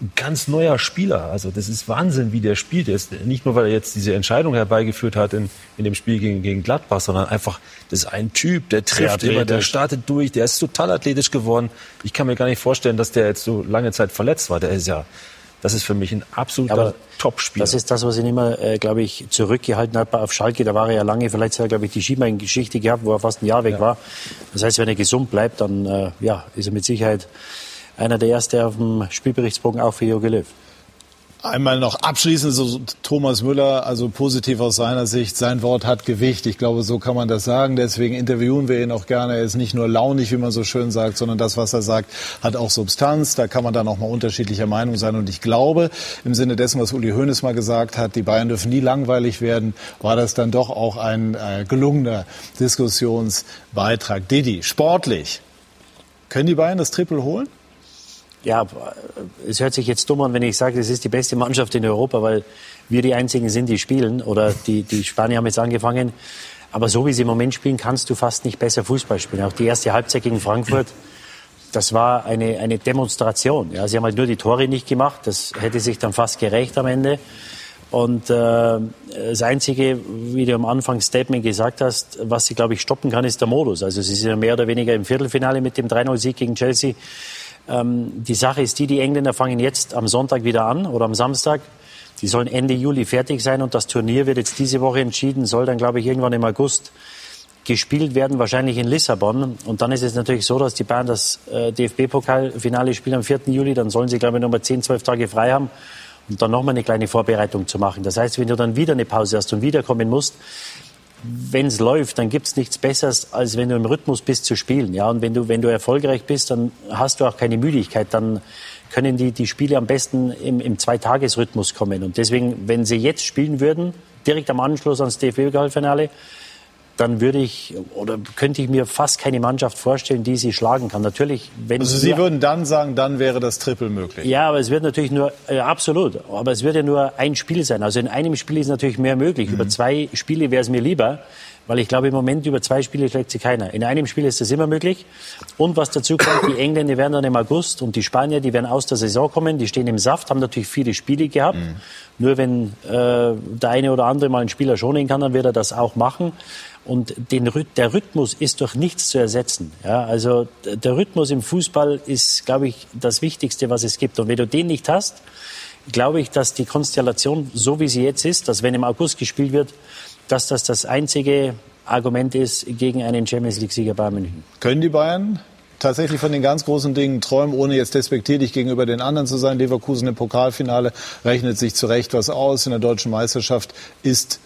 ein ganz neuer Spieler. Also das ist Wahnsinn, wie der spielt. Der ist nicht nur, weil er jetzt diese Entscheidung herbeigeführt hat in, in dem Spiel gegen, gegen Gladbach, sondern einfach, das ist ein Typ, der trifft immer, der startet durch, der ist total athletisch geworden. Ich kann mir gar nicht vorstellen, dass der jetzt so lange Zeit verletzt war. Der ist ja das ist für mich ein absoluter Top-Spieler. Das ist das, was ihn immer, äh, glaube ich, zurückgehalten hat auf Schalke. Da war er ja lange, vielleicht hat er, glaube ich, die Schienbeingeschichte gehabt, wo er fast ein Jahr weg ja. war. Das heißt, wenn er gesund bleibt, dann äh, ja, ist er mit Sicherheit einer der Ersten auf dem Spielberichtsbogen auch für Jogi Löw. Einmal noch abschließend so Thomas Müller, also positiv aus seiner Sicht, sein Wort hat Gewicht. Ich glaube, so kann man das sagen. Deswegen interviewen wir ihn auch gerne. Er ist nicht nur launig, wie man so schön sagt, sondern das, was er sagt, hat auch Substanz. Da kann man dann auch mal unterschiedlicher Meinung sein. Und ich glaube, im Sinne dessen, was Uli Hoeneß mal gesagt hat, die Bayern dürfen nie langweilig werden, war das dann doch auch ein äh, gelungener Diskussionsbeitrag. Didi, sportlich. Können die Bayern das Triple holen? Ja, es hört sich jetzt dumm an, wenn ich sage, es ist die beste Mannschaft in Europa, weil wir die einzigen sind, die spielen. Oder die, die Spanier haben jetzt angefangen. Aber so wie sie im Moment spielen, kannst du fast nicht besser Fußball spielen. Auch die erste Halbzeit gegen Frankfurt, das war eine, eine Demonstration. Ja, sie haben halt nur die Tore nicht gemacht. Das hätte sich dann fast gerecht am Ende. Und äh, das Einzige, wie du am Anfang Statement gesagt hast, was sie, glaube ich, stoppen kann, ist der Modus. Also sie sind ja mehr oder weniger im Viertelfinale mit dem 3-0-Sieg gegen Chelsea. Ähm, die Sache ist die, die Engländer fangen jetzt am Sonntag wieder an oder am Samstag. Die sollen Ende Juli fertig sein und das Turnier wird jetzt diese Woche entschieden, soll dann, glaube ich, irgendwann im August gespielt werden, wahrscheinlich in Lissabon. Und dann ist es natürlich so, dass die Bayern das äh, DFB-Pokalfinale spielen am 4. Juli. Dann sollen sie, glaube ich, nochmal 10, 12 Tage frei haben und dann nochmal eine kleine Vorbereitung zu machen. Das heißt, wenn du dann wieder eine Pause hast und wiederkommen musst, wenn es läuft, dann gibt es nichts Besseres, als wenn du im Rhythmus bist zu spielen. Ja, und wenn du, wenn du erfolgreich bist, dann hast du auch keine Müdigkeit. Dann können die, die Spiele am besten im, im Zweitagesrhythmus kommen. Und deswegen, wenn sie jetzt spielen würden, direkt am Anschluss ans DFB-Pokalfinale, dann würde ich oder könnte ich mir fast keine Mannschaft vorstellen, die sie schlagen kann. Natürlich, wenn also Sie würden dann sagen, dann wäre das Triple möglich. Ja, aber es wird natürlich nur äh, absolut, aber es wird ja nur ein Spiel sein. Also in einem Spiel ist natürlich mehr möglich. Mhm. Über zwei Spiele wäre es mir lieber. Weil ich glaube, im Moment über zwei Spiele schlägt sie keiner. In einem Spiel ist das immer möglich. Und was dazu kommt, die Engländer werden dann im August und die Spanier, die werden aus der Saison kommen, die stehen im Saft, haben natürlich viele Spiele gehabt. Mhm. Nur wenn äh, der eine oder andere mal einen Spieler schonen kann, dann wird er das auch machen. Und den, der Rhythmus ist durch nichts zu ersetzen. Ja, also der Rhythmus im Fußball ist, glaube ich, das Wichtigste, was es gibt. Und wenn du den nicht hast, glaube ich, dass die Konstellation, so wie sie jetzt ist, dass wenn im August gespielt wird, dass das das einzige Argument ist gegen einen Champions League-Sieger Bayern München. Können die Bayern tatsächlich von den ganz großen Dingen träumen, ohne jetzt despektierlich gegenüber den anderen zu sein? Leverkusen im Pokalfinale rechnet sich zu Recht was aus. In der deutschen Meisterschaft ist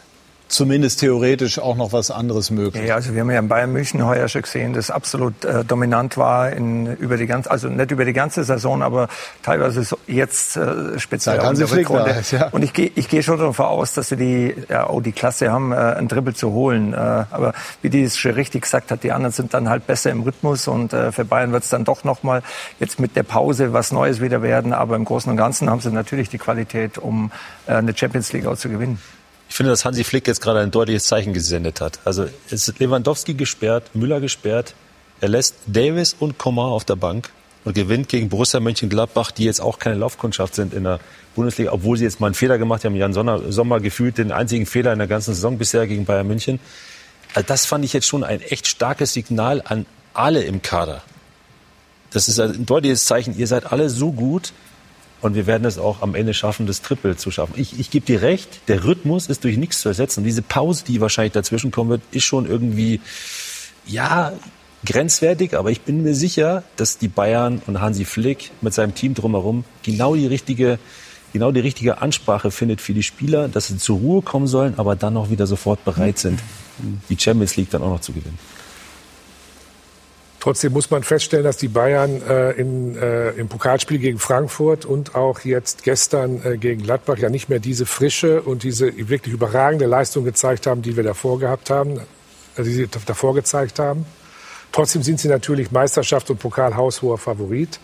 zumindest theoretisch auch noch was anderes möglich. Ja, also wir haben ja in Bayern München heuer schon gesehen, das absolut äh, dominant war in, über die ganze, also nicht über die ganze Saison, aber teilweise so jetzt äh, speziell in der Rückrunde. Ist, ja. Und ich gehe ich geh schon davon aus, dass sie die, ja, auch die Klasse haben, äh, einen Dribbel zu holen. Äh, aber wie die es schon richtig gesagt hat, die anderen sind dann halt besser im Rhythmus und äh, für Bayern wird es dann doch noch mal jetzt mit der Pause was Neues wieder werden. Aber im Großen und Ganzen haben sie natürlich die Qualität, um äh, eine Champions League auch zu gewinnen. Ich finde, dass Hansi Flick jetzt gerade ein deutliches Zeichen gesendet hat. Also es ist Lewandowski gesperrt, Müller gesperrt. Er lässt Davis und Coman auf der Bank und gewinnt gegen Borussia Mönchengladbach, die jetzt auch keine Laufkundschaft sind in der Bundesliga, obwohl sie jetzt mal einen Fehler gemacht haben. Jan Sommer, Sommer gefühlt den einzigen Fehler in der ganzen Saison bisher gegen Bayern München. Also das fand ich jetzt schon ein echt starkes Signal an alle im Kader. Das ist ein deutliches Zeichen. Ihr seid alle so gut, und wir werden es auch am Ende schaffen, das Triple zu schaffen. Ich, ich gebe dir recht, der Rhythmus ist durch nichts zu ersetzen. Diese Pause, die wahrscheinlich dazwischen kommen wird, ist schon irgendwie, ja, grenzwertig. Aber ich bin mir sicher, dass die Bayern und Hansi Flick mit seinem Team drumherum genau die richtige, genau die richtige Ansprache findet für die Spieler, dass sie zur Ruhe kommen sollen, aber dann auch wieder sofort bereit sind, die Champions League dann auch noch zu gewinnen. Trotzdem muss man feststellen, dass die Bayern äh, in, äh, im Pokalspiel gegen Frankfurt und auch jetzt gestern äh, gegen Gladbach ja nicht mehr diese frische und diese wirklich überragende Leistung gezeigt haben, die wir davor gehabt haben, äh, die sie davor gezeigt haben. Trotzdem sind sie natürlich Meisterschaft und Pokal haushoher Favorit.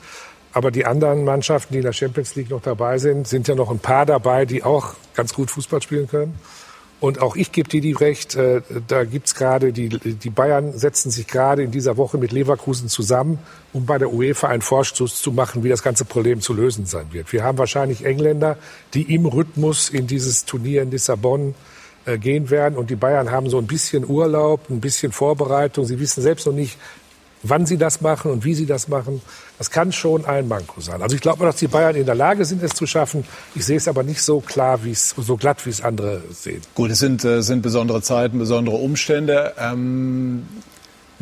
Aber die anderen Mannschaften, die in der Champions League noch dabei sind, sind ja noch ein paar dabei, die auch ganz gut Fußball spielen können. Und auch ich gebe dir die recht, äh, da gibt's gerade, die, die Bayern setzen sich gerade in dieser Woche mit Leverkusen zusammen, um bei der UEFA einen Vorstoß zu machen, wie das ganze Problem zu lösen sein wird. Wir haben wahrscheinlich Engländer, die im Rhythmus in dieses Turnier in Lissabon äh, gehen werden. Und die Bayern haben so ein bisschen Urlaub, ein bisschen Vorbereitung. Sie wissen selbst noch nicht, wann sie das machen und wie sie das machen. Das kann schon ein Manko sein. Also ich glaube, dass die Bayern in der Lage sind, es zu schaffen. Ich sehe es aber nicht so klar, wie es so glatt, wie es andere sehen. Gut, es sind, äh, sind besondere Zeiten, besondere Umstände. Ähm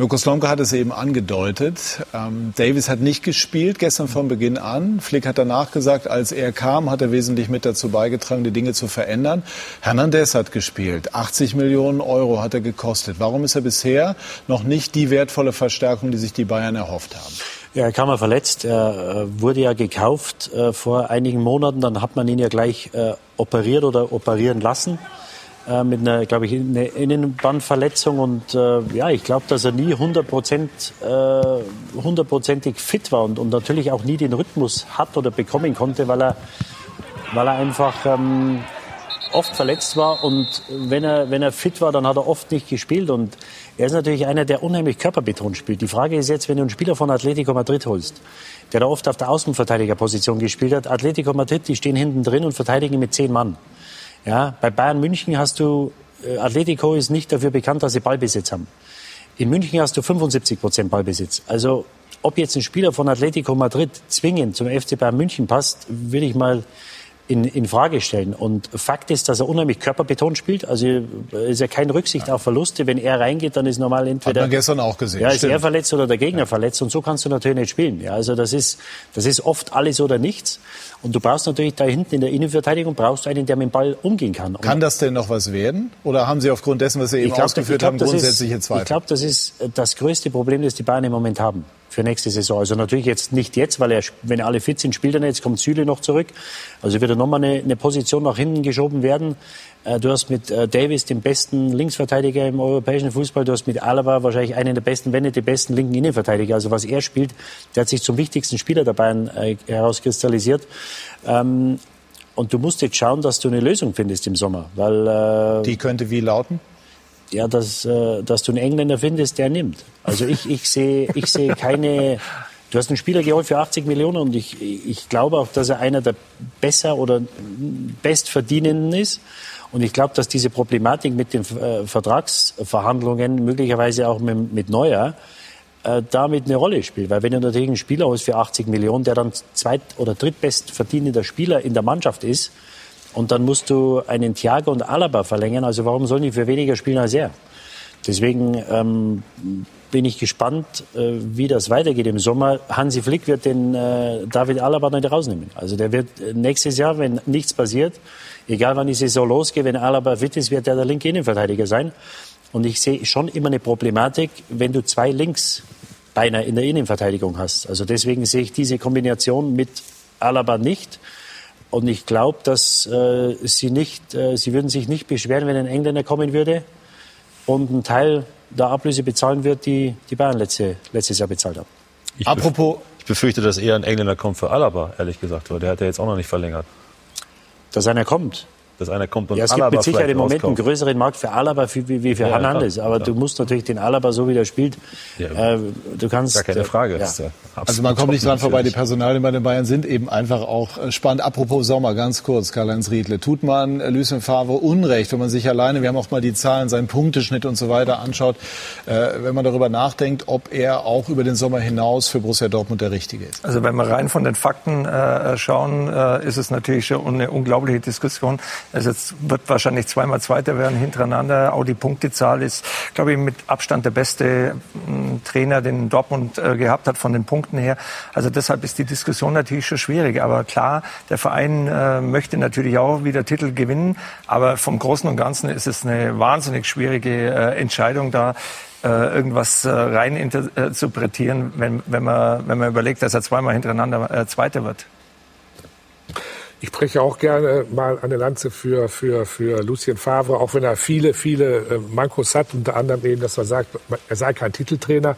Mirko Slomka hat es eben angedeutet. Ähm, Davis hat nicht gespielt gestern von Beginn an. Flick hat danach gesagt, als er kam, hat er wesentlich mit dazu beigetragen, die Dinge zu verändern. Hernandez hat gespielt. 80 Millionen Euro hat er gekostet. Warum ist er bisher noch nicht die wertvolle Verstärkung, die sich die Bayern erhofft haben? Ja, er kam mal verletzt. Er äh, wurde ja gekauft äh, vor einigen Monaten. Dann hat man ihn ja gleich äh, operiert oder operieren lassen äh, mit einer, glaube ich, eine Innenbandverletzung. Und äh, ja, ich glaube, dass er nie 100 äh, hundertprozentig fit war und, und natürlich auch nie den Rhythmus hat oder bekommen konnte, weil er, weil er einfach ähm, oft verletzt war und wenn er, wenn er fit war, dann hat er oft nicht gespielt und er ist natürlich einer, der unheimlich körperbetont spielt. Die Frage ist jetzt, wenn du einen Spieler von Atletico Madrid holst, der da oft auf der Außenverteidigerposition gespielt hat, Atletico Madrid, die stehen hinten drin und verteidigen mit zehn Mann. Ja, bei Bayern München hast du, äh, Atletico ist nicht dafür bekannt, dass sie Ballbesitz haben. In München hast du 75 Prozent Ballbesitz. Also ob jetzt ein Spieler von Atletico Madrid zwingend zum FC Bayern München passt, würde ich mal in, in Frage stellen. Und Fakt ist, dass er unheimlich körperbetont spielt. Also ist ja keine Rücksicht auf Verluste. Wenn er reingeht, dann ist normal entweder. Hat man gestern auch gesehen. Ja, ist Stimmt. er verletzt oder der Gegner ja. verletzt. Und so kannst du natürlich nicht spielen. Ja, also das ist, das ist oft alles oder nichts. Und du brauchst natürlich da hinten in der Innenverteidigung brauchst du einen, der mit dem Ball umgehen kann. Und kann das denn noch was werden? Oder haben Sie aufgrund dessen, was Sie eben glaub, ausgeführt glaub, haben, grundsätzliche Zweifel? Ich glaube, das ist das größte Problem, das die Bayern im Moment haben für nächste Saison. Also natürlich jetzt nicht jetzt, weil er, wenn alle fit sind, spielt er nicht. Jetzt kommt Süle noch zurück. Also wird er nochmal eine, eine Position nach hinten geschoben werden. Äh, du hast mit äh, Davis den besten Linksverteidiger im europäischen Fußball. Du hast mit Alaba wahrscheinlich einen der besten, wenn nicht den besten linken Innenverteidiger. Also was er spielt, der hat sich zum wichtigsten Spieler Bayern äh, herauskristallisiert. Ähm, und du musst jetzt schauen, dass du eine Lösung findest im Sommer. Weil, Die könnte wie lauten? Ja, dass, äh, dass du einen Engländer findest, der nimmt. Also ich, ich sehe ich sehe keine. Du hast einen Spieler geholt für 80 Millionen und ich, ich glaube auch, dass er einer der besser oder bestverdienenden ist. Und ich glaube, dass diese Problematik mit den äh, Vertragsverhandlungen möglicherweise auch mit, mit Neuer äh, damit eine Rolle spielt. Weil wenn du natürlich einen Spieler holst für 80 Millionen, der dann zweit- oder drittbest verdienender Spieler in der Mannschaft ist, und dann musst du einen Thiago und Alaba verlängern. Also warum sollen die für weniger spielen als er? Deswegen ähm, bin ich gespannt, äh, wie das weitergeht im Sommer. Hansi Flick wird den äh, David Alaba nicht rausnehmen. Also der wird äh, nächstes Jahr, wenn nichts passiert, egal wann die Saison losgeht, wenn Alaba fit ist, wird er der linke Innenverteidiger sein. Und ich sehe schon immer eine Problematik, wenn du zwei Linksbeiner in der Innenverteidigung hast. Also deswegen sehe ich diese Kombination mit Alaba nicht. Und ich glaube, dass äh, sie nicht, äh, sie würden sich nicht beschweren, wenn ein Engländer kommen würde und einen Teil der Ablöse bezahlen wird, die die Bayern letzte, letztes Jahr bezahlt haben. Ich Apropos, ich befürchte, dass eher ein Engländer kommt für Alaba, ehrlich gesagt, weil der hat ja jetzt auch noch nicht verlängert. Dass einer kommt dass einer kommt und ja, es Alaba gibt mit Sicherheit im Moment einen größeren Markt für Alaba wie, wie für ja, Hernandez. Aber klar. du musst natürlich den Alaba so wie der spielt. Ja, äh, du kannst. Gar keine Frage. Ja. also man kommt nicht dran vorbei. Die Personalien bei den Bayern sind eben einfach auch äh, spannend. Apropos Sommer, ganz kurz, Karl-Heinz Riedle. Tut man äh, Lucien Favre Unrecht, wenn man sich alleine, wir haben auch mal die Zahlen, seinen Punkteschnitt und so weiter anschaut, äh, wenn man darüber nachdenkt, ob er auch über den Sommer hinaus für Borussia Dortmund der Richtige ist? Also wenn wir rein von den Fakten äh, schauen, äh, ist es natürlich schon eine unglaubliche Diskussion. Es jetzt wird wahrscheinlich zweimal Zweiter werden hintereinander. Auch die Punktezahl ist, glaube ich, mit Abstand der beste hm, Trainer, den Dortmund äh, gehabt hat von den Punkten her. Also deshalb ist die Diskussion natürlich schon schwierig. Aber klar, der Verein äh, möchte natürlich auch wieder Titel gewinnen. Aber vom Großen und Ganzen ist es eine wahnsinnig schwierige äh, Entscheidung da irgendwas rein interpretieren, wenn, wenn, man, wenn man überlegt, dass er zweimal hintereinander Zweiter wird. Ich spreche auch gerne mal eine Lanze für, für, für Lucien Favre, auch wenn er viele, viele äh, Mankos hat, unter anderem eben, dass er sagt, er sei kein Titeltrainer.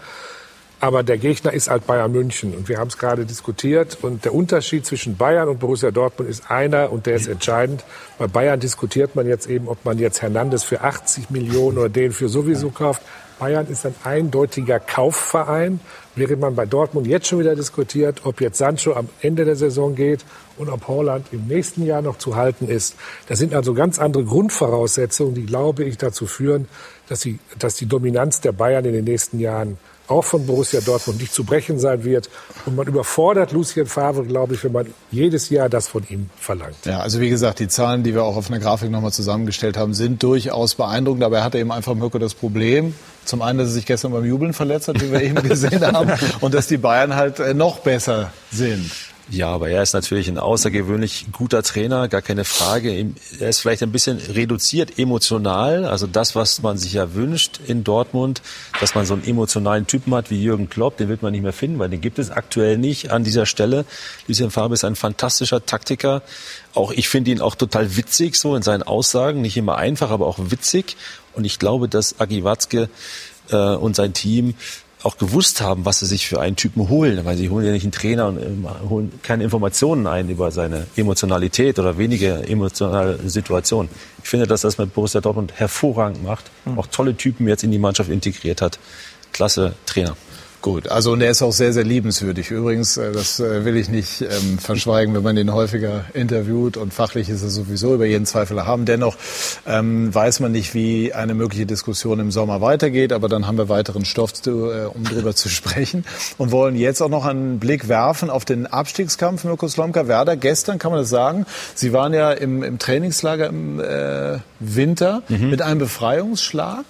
Aber der Gegner ist halt Bayern München. Und wir haben es gerade diskutiert. Und der Unterschied zwischen Bayern und Borussia Dortmund ist einer und der ist entscheidend. Bei Bayern diskutiert man jetzt eben, ob man jetzt Hernandez für 80 Millionen oder den für sowieso kauft. Bayern ist ein eindeutiger Kaufverein, während man bei Dortmund jetzt schon wieder diskutiert, ob jetzt Sancho am Ende der Saison geht und ob Holland im nächsten Jahr noch zu halten ist. Das sind also ganz andere Grundvoraussetzungen, die, glaube ich, dazu führen, dass die, dass die Dominanz der Bayern in den nächsten Jahren auch von Borussia Dortmund nicht zu brechen sein wird. Und man überfordert Lucien Favre, glaube ich, wenn man jedes Jahr das von ihm verlangt. Ja, also wie gesagt, die Zahlen, die wir auch auf einer Grafik nochmal zusammengestellt haben, sind durchaus beeindruckend. Aber er hatte eben einfach Mirko das Problem, zum einen, dass er sich gestern beim Jubeln verletzt hat, wie wir eben [laughs] gesehen haben, und dass die Bayern halt äh, noch besser sind. Ja, aber er ist natürlich ein außergewöhnlich guter Trainer, gar keine Frage. Er ist vielleicht ein bisschen reduziert emotional, also das, was man sich ja wünscht in Dortmund, dass man so einen emotionalen Typen hat wie Jürgen Klopp, den wird man nicht mehr finden, weil den gibt es aktuell nicht an dieser Stelle. Lucien Favre ist ein fantastischer Taktiker. Auch ich finde ihn auch total witzig so in seinen Aussagen, nicht immer einfach, aber auch witzig. Und ich glaube, dass Agi Watzke äh, und sein Team auch gewusst haben, was sie sich für einen Typen holen. Weil sie holen ja nicht einen Trainer und ähm, holen keine Informationen ein über seine Emotionalität oder wenige emotionale Situationen. Ich finde, dass das mit Borussia Dortmund hervorragend macht. Mhm. Auch tolle Typen jetzt in die Mannschaft integriert hat. Klasse Trainer. Gut, also und er ist auch sehr, sehr liebenswürdig. Übrigens, äh, das äh, will ich nicht ähm, verschweigen, wenn man ihn häufiger interviewt und fachlich ist er sowieso über jeden Zweifel haben. Dennoch ähm, weiß man nicht, wie eine mögliche Diskussion im Sommer weitergeht, aber dann haben wir weiteren Stoff, zu, äh, um darüber zu [laughs] sprechen und wollen jetzt auch noch einen Blick werfen auf den Abstiegskampf Mirko Slomka Werder. Gestern kann man das sagen, Sie waren ja im, im Trainingslager im äh, Winter mhm. mit einem Befreiungsschlag.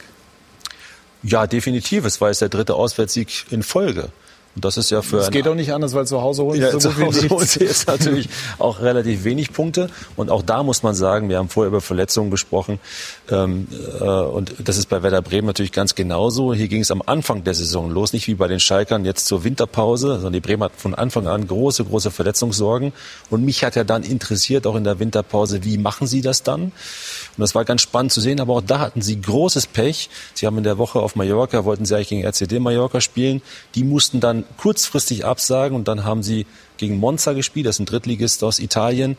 Ja, definitiv. Es war jetzt der dritte Auswärtssieg in Folge. Und das ist ja für. Es geht auch nicht anders, weil zu Hause holen ja, so zu Hause holen sie jetzt [laughs] natürlich auch relativ wenig Punkte. Und auch da muss man sagen, wir haben vorher über Verletzungen gesprochen. Ähm, äh, und das ist bei Werder Bremen natürlich ganz genauso. Hier ging es am Anfang der Saison los, nicht wie bei den Schalkern jetzt zur Winterpause, sondern die Bremer hatten von Anfang an große, große Verletzungssorgen. Und mich hat ja dann interessiert, auch in der Winterpause, wie machen sie das dann? Und das war ganz spannend zu sehen. Aber auch da hatten sie großes Pech. Sie haben in der Woche auf Mallorca, wollten sie eigentlich gegen RCD Mallorca spielen. Die mussten dann kurzfristig absagen und dann haben sie gegen Monza gespielt, das ist ein Drittligist aus Italien.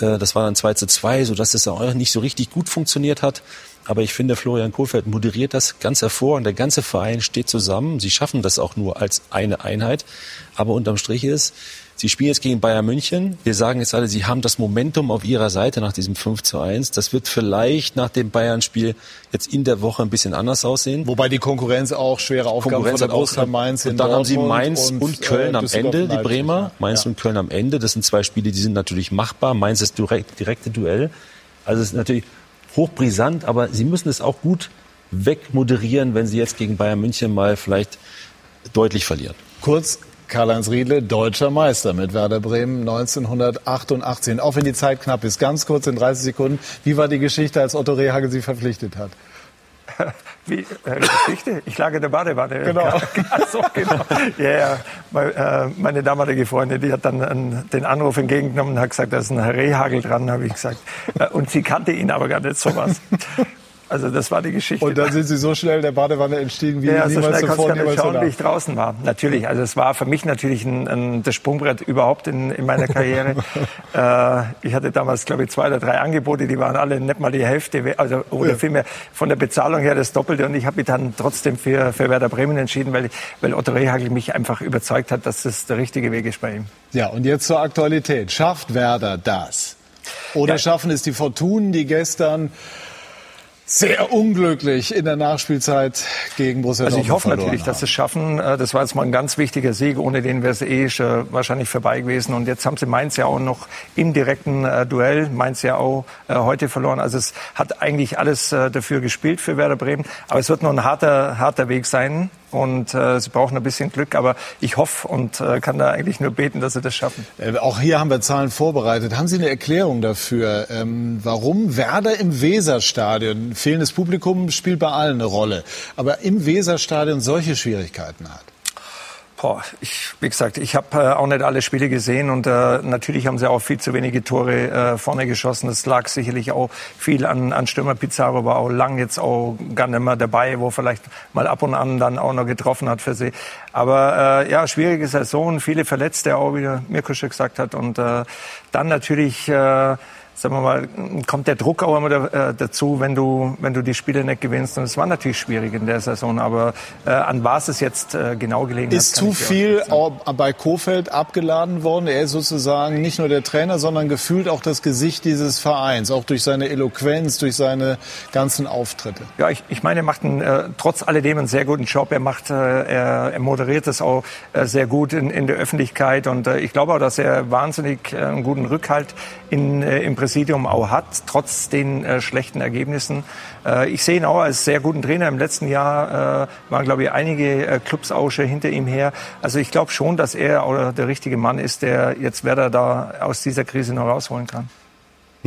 Äh, das war dann 2 zu 2, sodass das auch nicht so richtig gut funktioniert hat. Aber ich finde, Florian Kohlfeld moderiert das ganz hervor und der ganze Verein steht zusammen. Sie schaffen das auch nur als eine Einheit. Aber unterm Strich ist, Sie spielen jetzt gegen Bayern München. Wir sagen jetzt alle, Sie haben das Momentum auf Ihrer Seite nach diesem 5 zu 1. Das wird vielleicht nach dem Bayern-Spiel jetzt in der Woche ein bisschen anders aussehen. Wobei die Konkurrenz auch schwere Aufgaben Konkurrenz von Borussia Mainz Und dann haben Sie Mainz und, und Köln äh, am Ende, die Bremer. Mainz ja. und Köln am Ende. Das sind zwei Spiele, die sind natürlich machbar. Mainz ist direkt, direkte Duell. Also es ist natürlich hochbrisant, aber Sie müssen es auch gut wegmoderieren, wenn Sie jetzt gegen Bayern München mal vielleicht deutlich verlieren. Kurz Karl-Heinz Riedle, deutscher Meister mit Werder Bremen 1988. Auch wenn die Zeit knapp ist, ganz kurz in 30 Sekunden. Wie war die Geschichte, als Otto Rehagel Sie verpflichtet hat? [laughs] Wie, äh, Geschichte? Ich lag in der Badewanne. Genau. [laughs] so, genau. Ja, yeah, äh, meine damalige Freundin, die hat dann den Anruf entgegengenommen und hat gesagt, da ist ein Herr Rehagel dran, habe ich gesagt. Äh, und sie kannte ihn aber gar nicht sowas. Also das war die Geschichte. Und dann sind Sie so schnell der Badewanne entstiegen, wie ja, niemals so zuvor, niemals schauen, wie ich draußen war. Natürlich, also es war für mich natürlich ein, ein, das Sprungbrett überhaupt in, in meiner Karriere. [laughs] äh, ich hatte damals, glaube ich, zwei oder drei Angebote, die waren alle nicht mal die Hälfte, also oder ja. vielmehr von der Bezahlung her das Doppelte. Und ich habe mich dann trotzdem für, für Werder Bremen entschieden, weil, weil Otto Rehagel mich einfach überzeugt hat, dass das der richtige Weg ist bei ihm. Ja, und jetzt zur Aktualität. Schafft Werder das? Oder ja. schaffen es die Fortunen, die gestern sehr unglücklich in der Nachspielzeit gegen Borussia Also ich hoffe natürlich, dass sie es schaffen. Äh, das war jetzt mal ein ganz wichtiger Sieg. Ohne den wäre es eh wahrscheinlich vorbei gewesen. Und jetzt haben sie Mainz ja auch noch im direkten äh, Duell. Mainz ja auch äh, heute verloren. Also es hat eigentlich alles dafür gespielt für Werder Bremen. Aber es wird noch ein harter, harter Weg sein und äh, sie brauchen ein bisschen Glück. Aber ich hoffe und äh, kann da eigentlich nur beten, dass sie das schaffen. Äh, auch hier haben wir Zahlen vorbereitet. Haben Sie eine Erklärung dafür, ähm, warum Werder im Weserstadion, fehlendes Publikum spielt bei allen eine Rolle, aber im Weserstadion solche Schwierigkeiten hat? Boah, ich, wie gesagt, ich habe äh, auch nicht alle Spiele gesehen und äh, natürlich haben sie auch viel zu wenige Tore äh, vorne geschossen. Das lag sicherlich auch viel an, an Stürmer Pizarro, war auch lang jetzt auch gar nicht mehr dabei, wo vielleicht mal ab und an dann auch noch getroffen hat für sie. Aber äh, ja, schwierige Saison, viele Verletzte auch, wie Mirko schon gesagt hat und äh, dann natürlich äh, sagen wir mal, kommt der Druck auch immer äh, dazu, wenn du, wenn du die Spiele nicht gewinnst. Und es war natürlich schwierig in der Saison, aber äh, an was es jetzt äh, genau gelegen ist hat. Ist zu viel auch bei Kofeld abgeladen worden. Er ist sozusagen nicht nur der Trainer, sondern gefühlt auch das Gesicht dieses Vereins, auch durch seine Eloquenz, durch seine ganzen Auftritte. Ja, ich, ich meine, er macht einen, äh, trotz alledem einen sehr guten Job. Er macht, äh, er, er moderiert es auch äh, sehr gut in, in der Öffentlichkeit und ich glaube auch, dass er wahnsinnig einen guten Rückhalt in, im Präsidium auch hat, trotz den äh, schlechten Ergebnissen. Äh, ich sehe ihn auch als sehr guten Trainer. Im letzten Jahr äh, waren, glaube ich, einige äh, Clubs auch schon hinter ihm her. Also ich glaube schon, dass er oder der richtige Mann ist, der jetzt Werder da aus dieser Krise noch rausholen kann.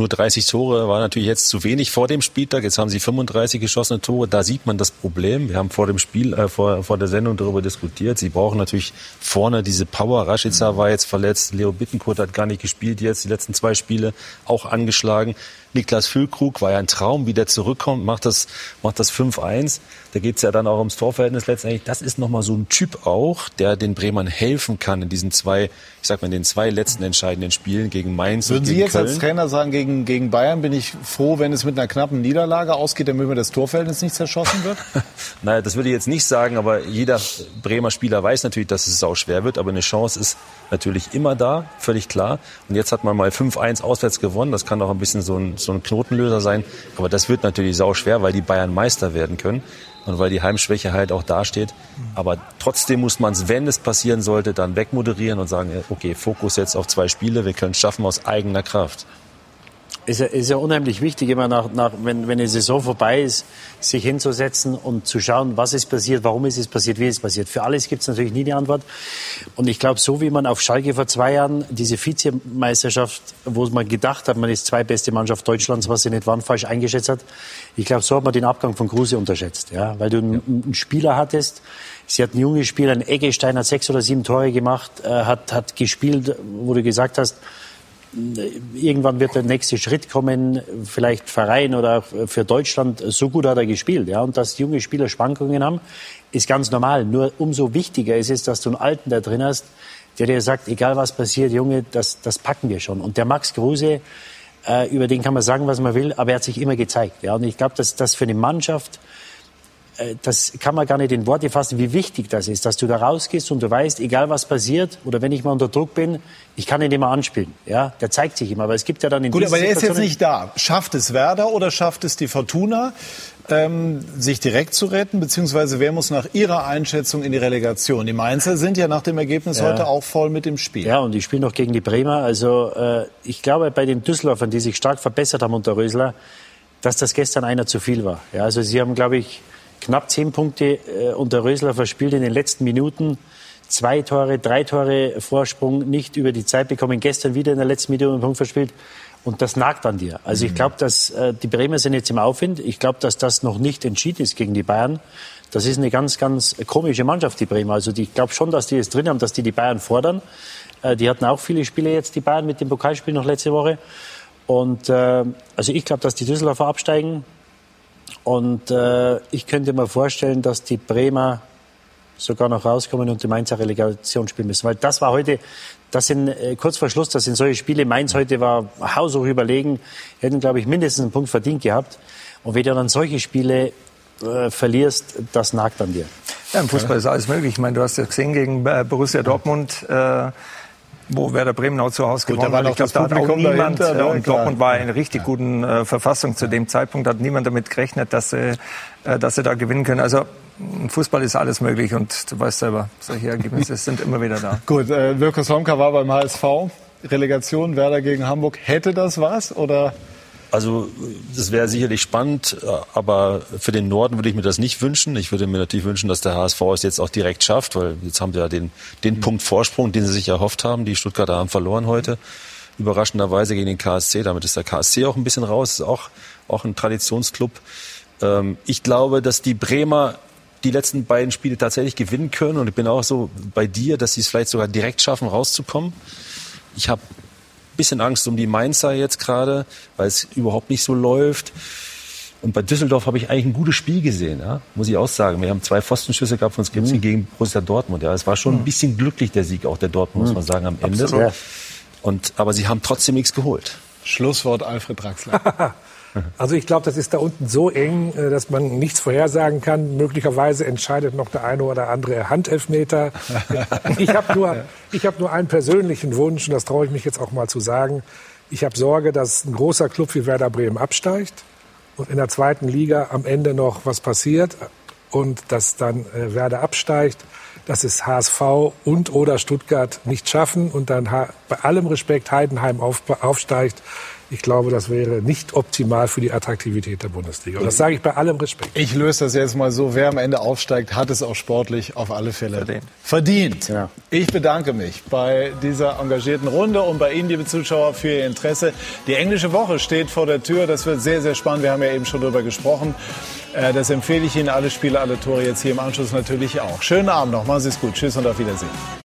Nur 30 Tore war natürlich jetzt zu wenig vor dem Spieltag. Jetzt haben sie 35 geschossene Tore. Da sieht man das Problem. Wir haben vor dem Spiel, äh, vor, vor der Sendung darüber diskutiert. Sie brauchen natürlich vorne diese Power. Rashica war jetzt verletzt. Leo Bittenkurt hat gar nicht gespielt jetzt. Die letzten zwei Spiele auch angeschlagen. Niklas Füllkrug war ja ein Traum, wie der zurückkommt, macht das, macht das 5-1. Da geht's ja dann auch ums Torverhältnis letztendlich. Das ist nochmal so ein Typ auch, der den Bremern helfen kann in diesen zwei, ich sag mal, in den zwei letzten entscheidenden Spielen gegen Mainz Würden und gegen Sie jetzt Köln. als Trainer sagen, gegen, gegen Bayern bin ich froh, wenn es mit einer knappen Niederlage ausgeht, damit mir das Torverhältnis nicht zerschossen wird? [laughs] Naja, das würde ich jetzt nicht sagen, aber jeder Bremer Spieler weiß natürlich, dass es auch schwer wird. Aber eine Chance ist natürlich immer da, völlig klar. Und jetzt hat man mal 5-1 auswärts gewonnen. Das kann auch ein bisschen so ein, so ein Knotenlöser sein. Aber das wird natürlich sau schwer, weil die Bayern Meister werden können. Und weil die Heimschwäche halt auch dasteht. Aber trotzdem muss man es, wenn es passieren sollte, dann wegmoderieren und sagen, okay, Fokus jetzt auf zwei Spiele, wir können es schaffen aus eigener Kraft ist ja, ist ja unheimlich wichtig, immer nach, nach, wenn, wenn eine Saison vorbei ist, sich hinzusetzen und zu schauen, was ist passiert, warum ist es passiert, wie ist es passiert. Für alles gibt es natürlich nie die Antwort. Und ich glaube, so wie man auf Schalke vor zwei Jahren diese Vizemeisterschaft, wo man gedacht hat, man ist zwei beste Mannschaft Deutschlands, was sie nicht waren, falsch eingeschätzt hat. Ich glaube, so hat man den Abgang von Kruse unterschätzt. Ja? Weil du einen, einen Spieler hattest, Sie hat einen jungen Spieler, ein Eggestein hat sechs oder sieben Tore gemacht, äh, hat, hat gespielt, wo du gesagt hast, irgendwann wird der nächste Schritt kommen, vielleicht Verein oder für Deutschland. So gut hat er gespielt. Ja? Und dass junge Spieler Schwankungen haben, ist ganz normal. Nur umso wichtiger ist es, dass du einen Alten da drin hast, der dir sagt, egal was passiert, Junge, das, das packen wir schon. Und der Max Kruse, äh, über den kann man sagen, was man will, aber er hat sich immer gezeigt. Ja? Und ich glaube, dass das für eine Mannschaft das kann man gar nicht in Worte fassen, wie wichtig das ist, dass du da rausgehst und du weißt, egal was passiert oder wenn ich mal unter Druck bin, ich kann ihn immer anspielen. Ja, der zeigt sich immer, aber es gibt ja dann in Gut, aber er ist jetzt nicht da. Schafft es Werder oder schafft es die Fortuna, ähm, sich direkt zu retten, beziehungsweise wer muss nach Ihrer Einschätzung in die Relegation? Die Mainzer sind ja nach dem Ergebnis Ja. heute auch voll mit dem Spiel. Ja, und die spielen noch gegen die Bremer. Also äh, ich glaube, bei den Düsseldorfern, die sich stark verbessert haben unter Rösler, dass das gestern einer zu viel war. Ja, also sie haben, glaube ich, knapp zehn Punkte äh, unter Rösler verspielt in den letzten Minuten. Zwei Tore, drei Tore Vorsprung nicht über die Zeit bekommen. Gestern wieder in der letzten Minute einen Punkt verspielt. Und das nagt an dir. Also ich glaube, dass äh, die Bremer sind jetzt im Aufwind. Ich glaube, dass das noch nicht entschieden ist gegen die Bayern. Das ist eine ganz, ganz komische Mannschaft, die Bremer. Also die, ich glaube schon, dass die es drin haben, dass die die Bayern fordern. Äh, die hatten auch viele Spiele jetzt, die Bayern, mit dem Pokalspiel noch letzte Woche. Und äh, also ich glaube, dass die Düsseldorfer absteigen. Und äh, ich könnte mir vorstellen, dass die Bremer sogar noch rauskommen und die Mainzer Relegation spielen müssen. Weil das war heute, das sind äh, kurz vor Schluss, das sind solche Spiele. Mainz heute war haushoch überlegen, hätten, glaube ich, mindestens einen Punkt verdient gehabt. Und wenn du dann solche Spiele äh, verlierst, das nagt an dir. Ja, im Fußball ist alles möglich. Ich meine, du hast ja gesehen gegen äh, Borussia Dortmund, äh, wo Werder Bremen auch zu Hause Gut, gewonnen war hat. Ich glaube, da hat auch niemand, dahinter, äh, ne? und Klar. Dortmund war in richtig guten äh, Verfassung zu dem Zeitpunkt, hat niemand damit gerechnet, dass sie, äh, dass sie da gewinnen können. Also im Fußball ist alles möglich und du weißt selber, solche Ergebnisse [laughs] sind immer wieder da. Gut, äh, Mirko Slomka war beim HSV. Relegation Werder gegen Hamburg. Hätte das was oder? Also das wäre sicherlich spannend, äh, aber für den Norden würde ich mir das nicht wünschen. Ich würde mir natürlich wünschen, dass der HSV es jetzt auch direkt schafft, weil jetzt haben sie ja den, den Punkt Vorsprung, den sie sich erhofft haben. Die Stuttgarter haben verloren heute, überraschenderweise gegen den KSC. Damit ist der KSC auch ein bisschen raus, ist auch, auch ein Traditionsclub. Ähm, ich glaube, dass die Bremer die letzten beiden Spiele tatsächlich gewinnen können und ich bin auch so bei dir, dass sie es vielleicht sogar direkt schaffen, rauszukommen. Ich habe bisschen Angst um die Mainzer jetzt gerade, weil es überhaupt nicht so läuft. Und bei Düsseldorf habe ich eigentlich ein gutes Spiel gesehen, ja? muss ich auch sagen. Wir haben zwei Pfostenschüsse gehabt von Skripski Mhm. gegen Borussia Dortmund. Ja, es war schon ein bisschen glücklich der Sieg auch der Dortmund, muss man sagen, am Ende. Absolut. Und aber sie haben trotzdem nichts geholt. Schlusswort Alfred Draxler. [laughs] Also ich glaube, das ist da unten so eng, äh, dass man nichts vorhersagen kann. Möglicherweise entscheidet noch der eine oder andere Handelfmeter. [laughs] Ich habe nur, ich hab nur einen persönlichen Wunsch, und das traue ich mich jetzt auch mal zu sagen. Ich habe Sorge, dass ein großer Club wie Werder Bremen absteigt und in der zweiten Liga am Ende noch was passiert und dass dann äh, Werder absteigt, dass es HSV und oder Stuttgart nicht schaffen und dann bei allem Respekt Heidenheim auf, aufsteigt. Ich glaube, das wäre nicht optimal für die Attraktivität der Bundesliga. Und das sage ich bei allem Respekt. Ich löse das jetzt mal so. Wer am Ende aufsteigt, hat es auch sportlich auf alle Fälle verdient. verdient. Ja. Ich bedanke mich bei dieser engagierten Runde und bei Ihnen, liebe Zuschauer, für Ihr Interesse. Die englische Woche steht vor der Tür. Das wird sehr, sehr spannend. Wir haben ja eben schon darüber gesprochen. Äh, das empfehle ich Ihnen. Alle Spiele, alle Tore jetzt hier im Anschluss natürlich auch. Schönen Abend noch. Machen Sie es gut. Tschüss und auf Wiedersehen.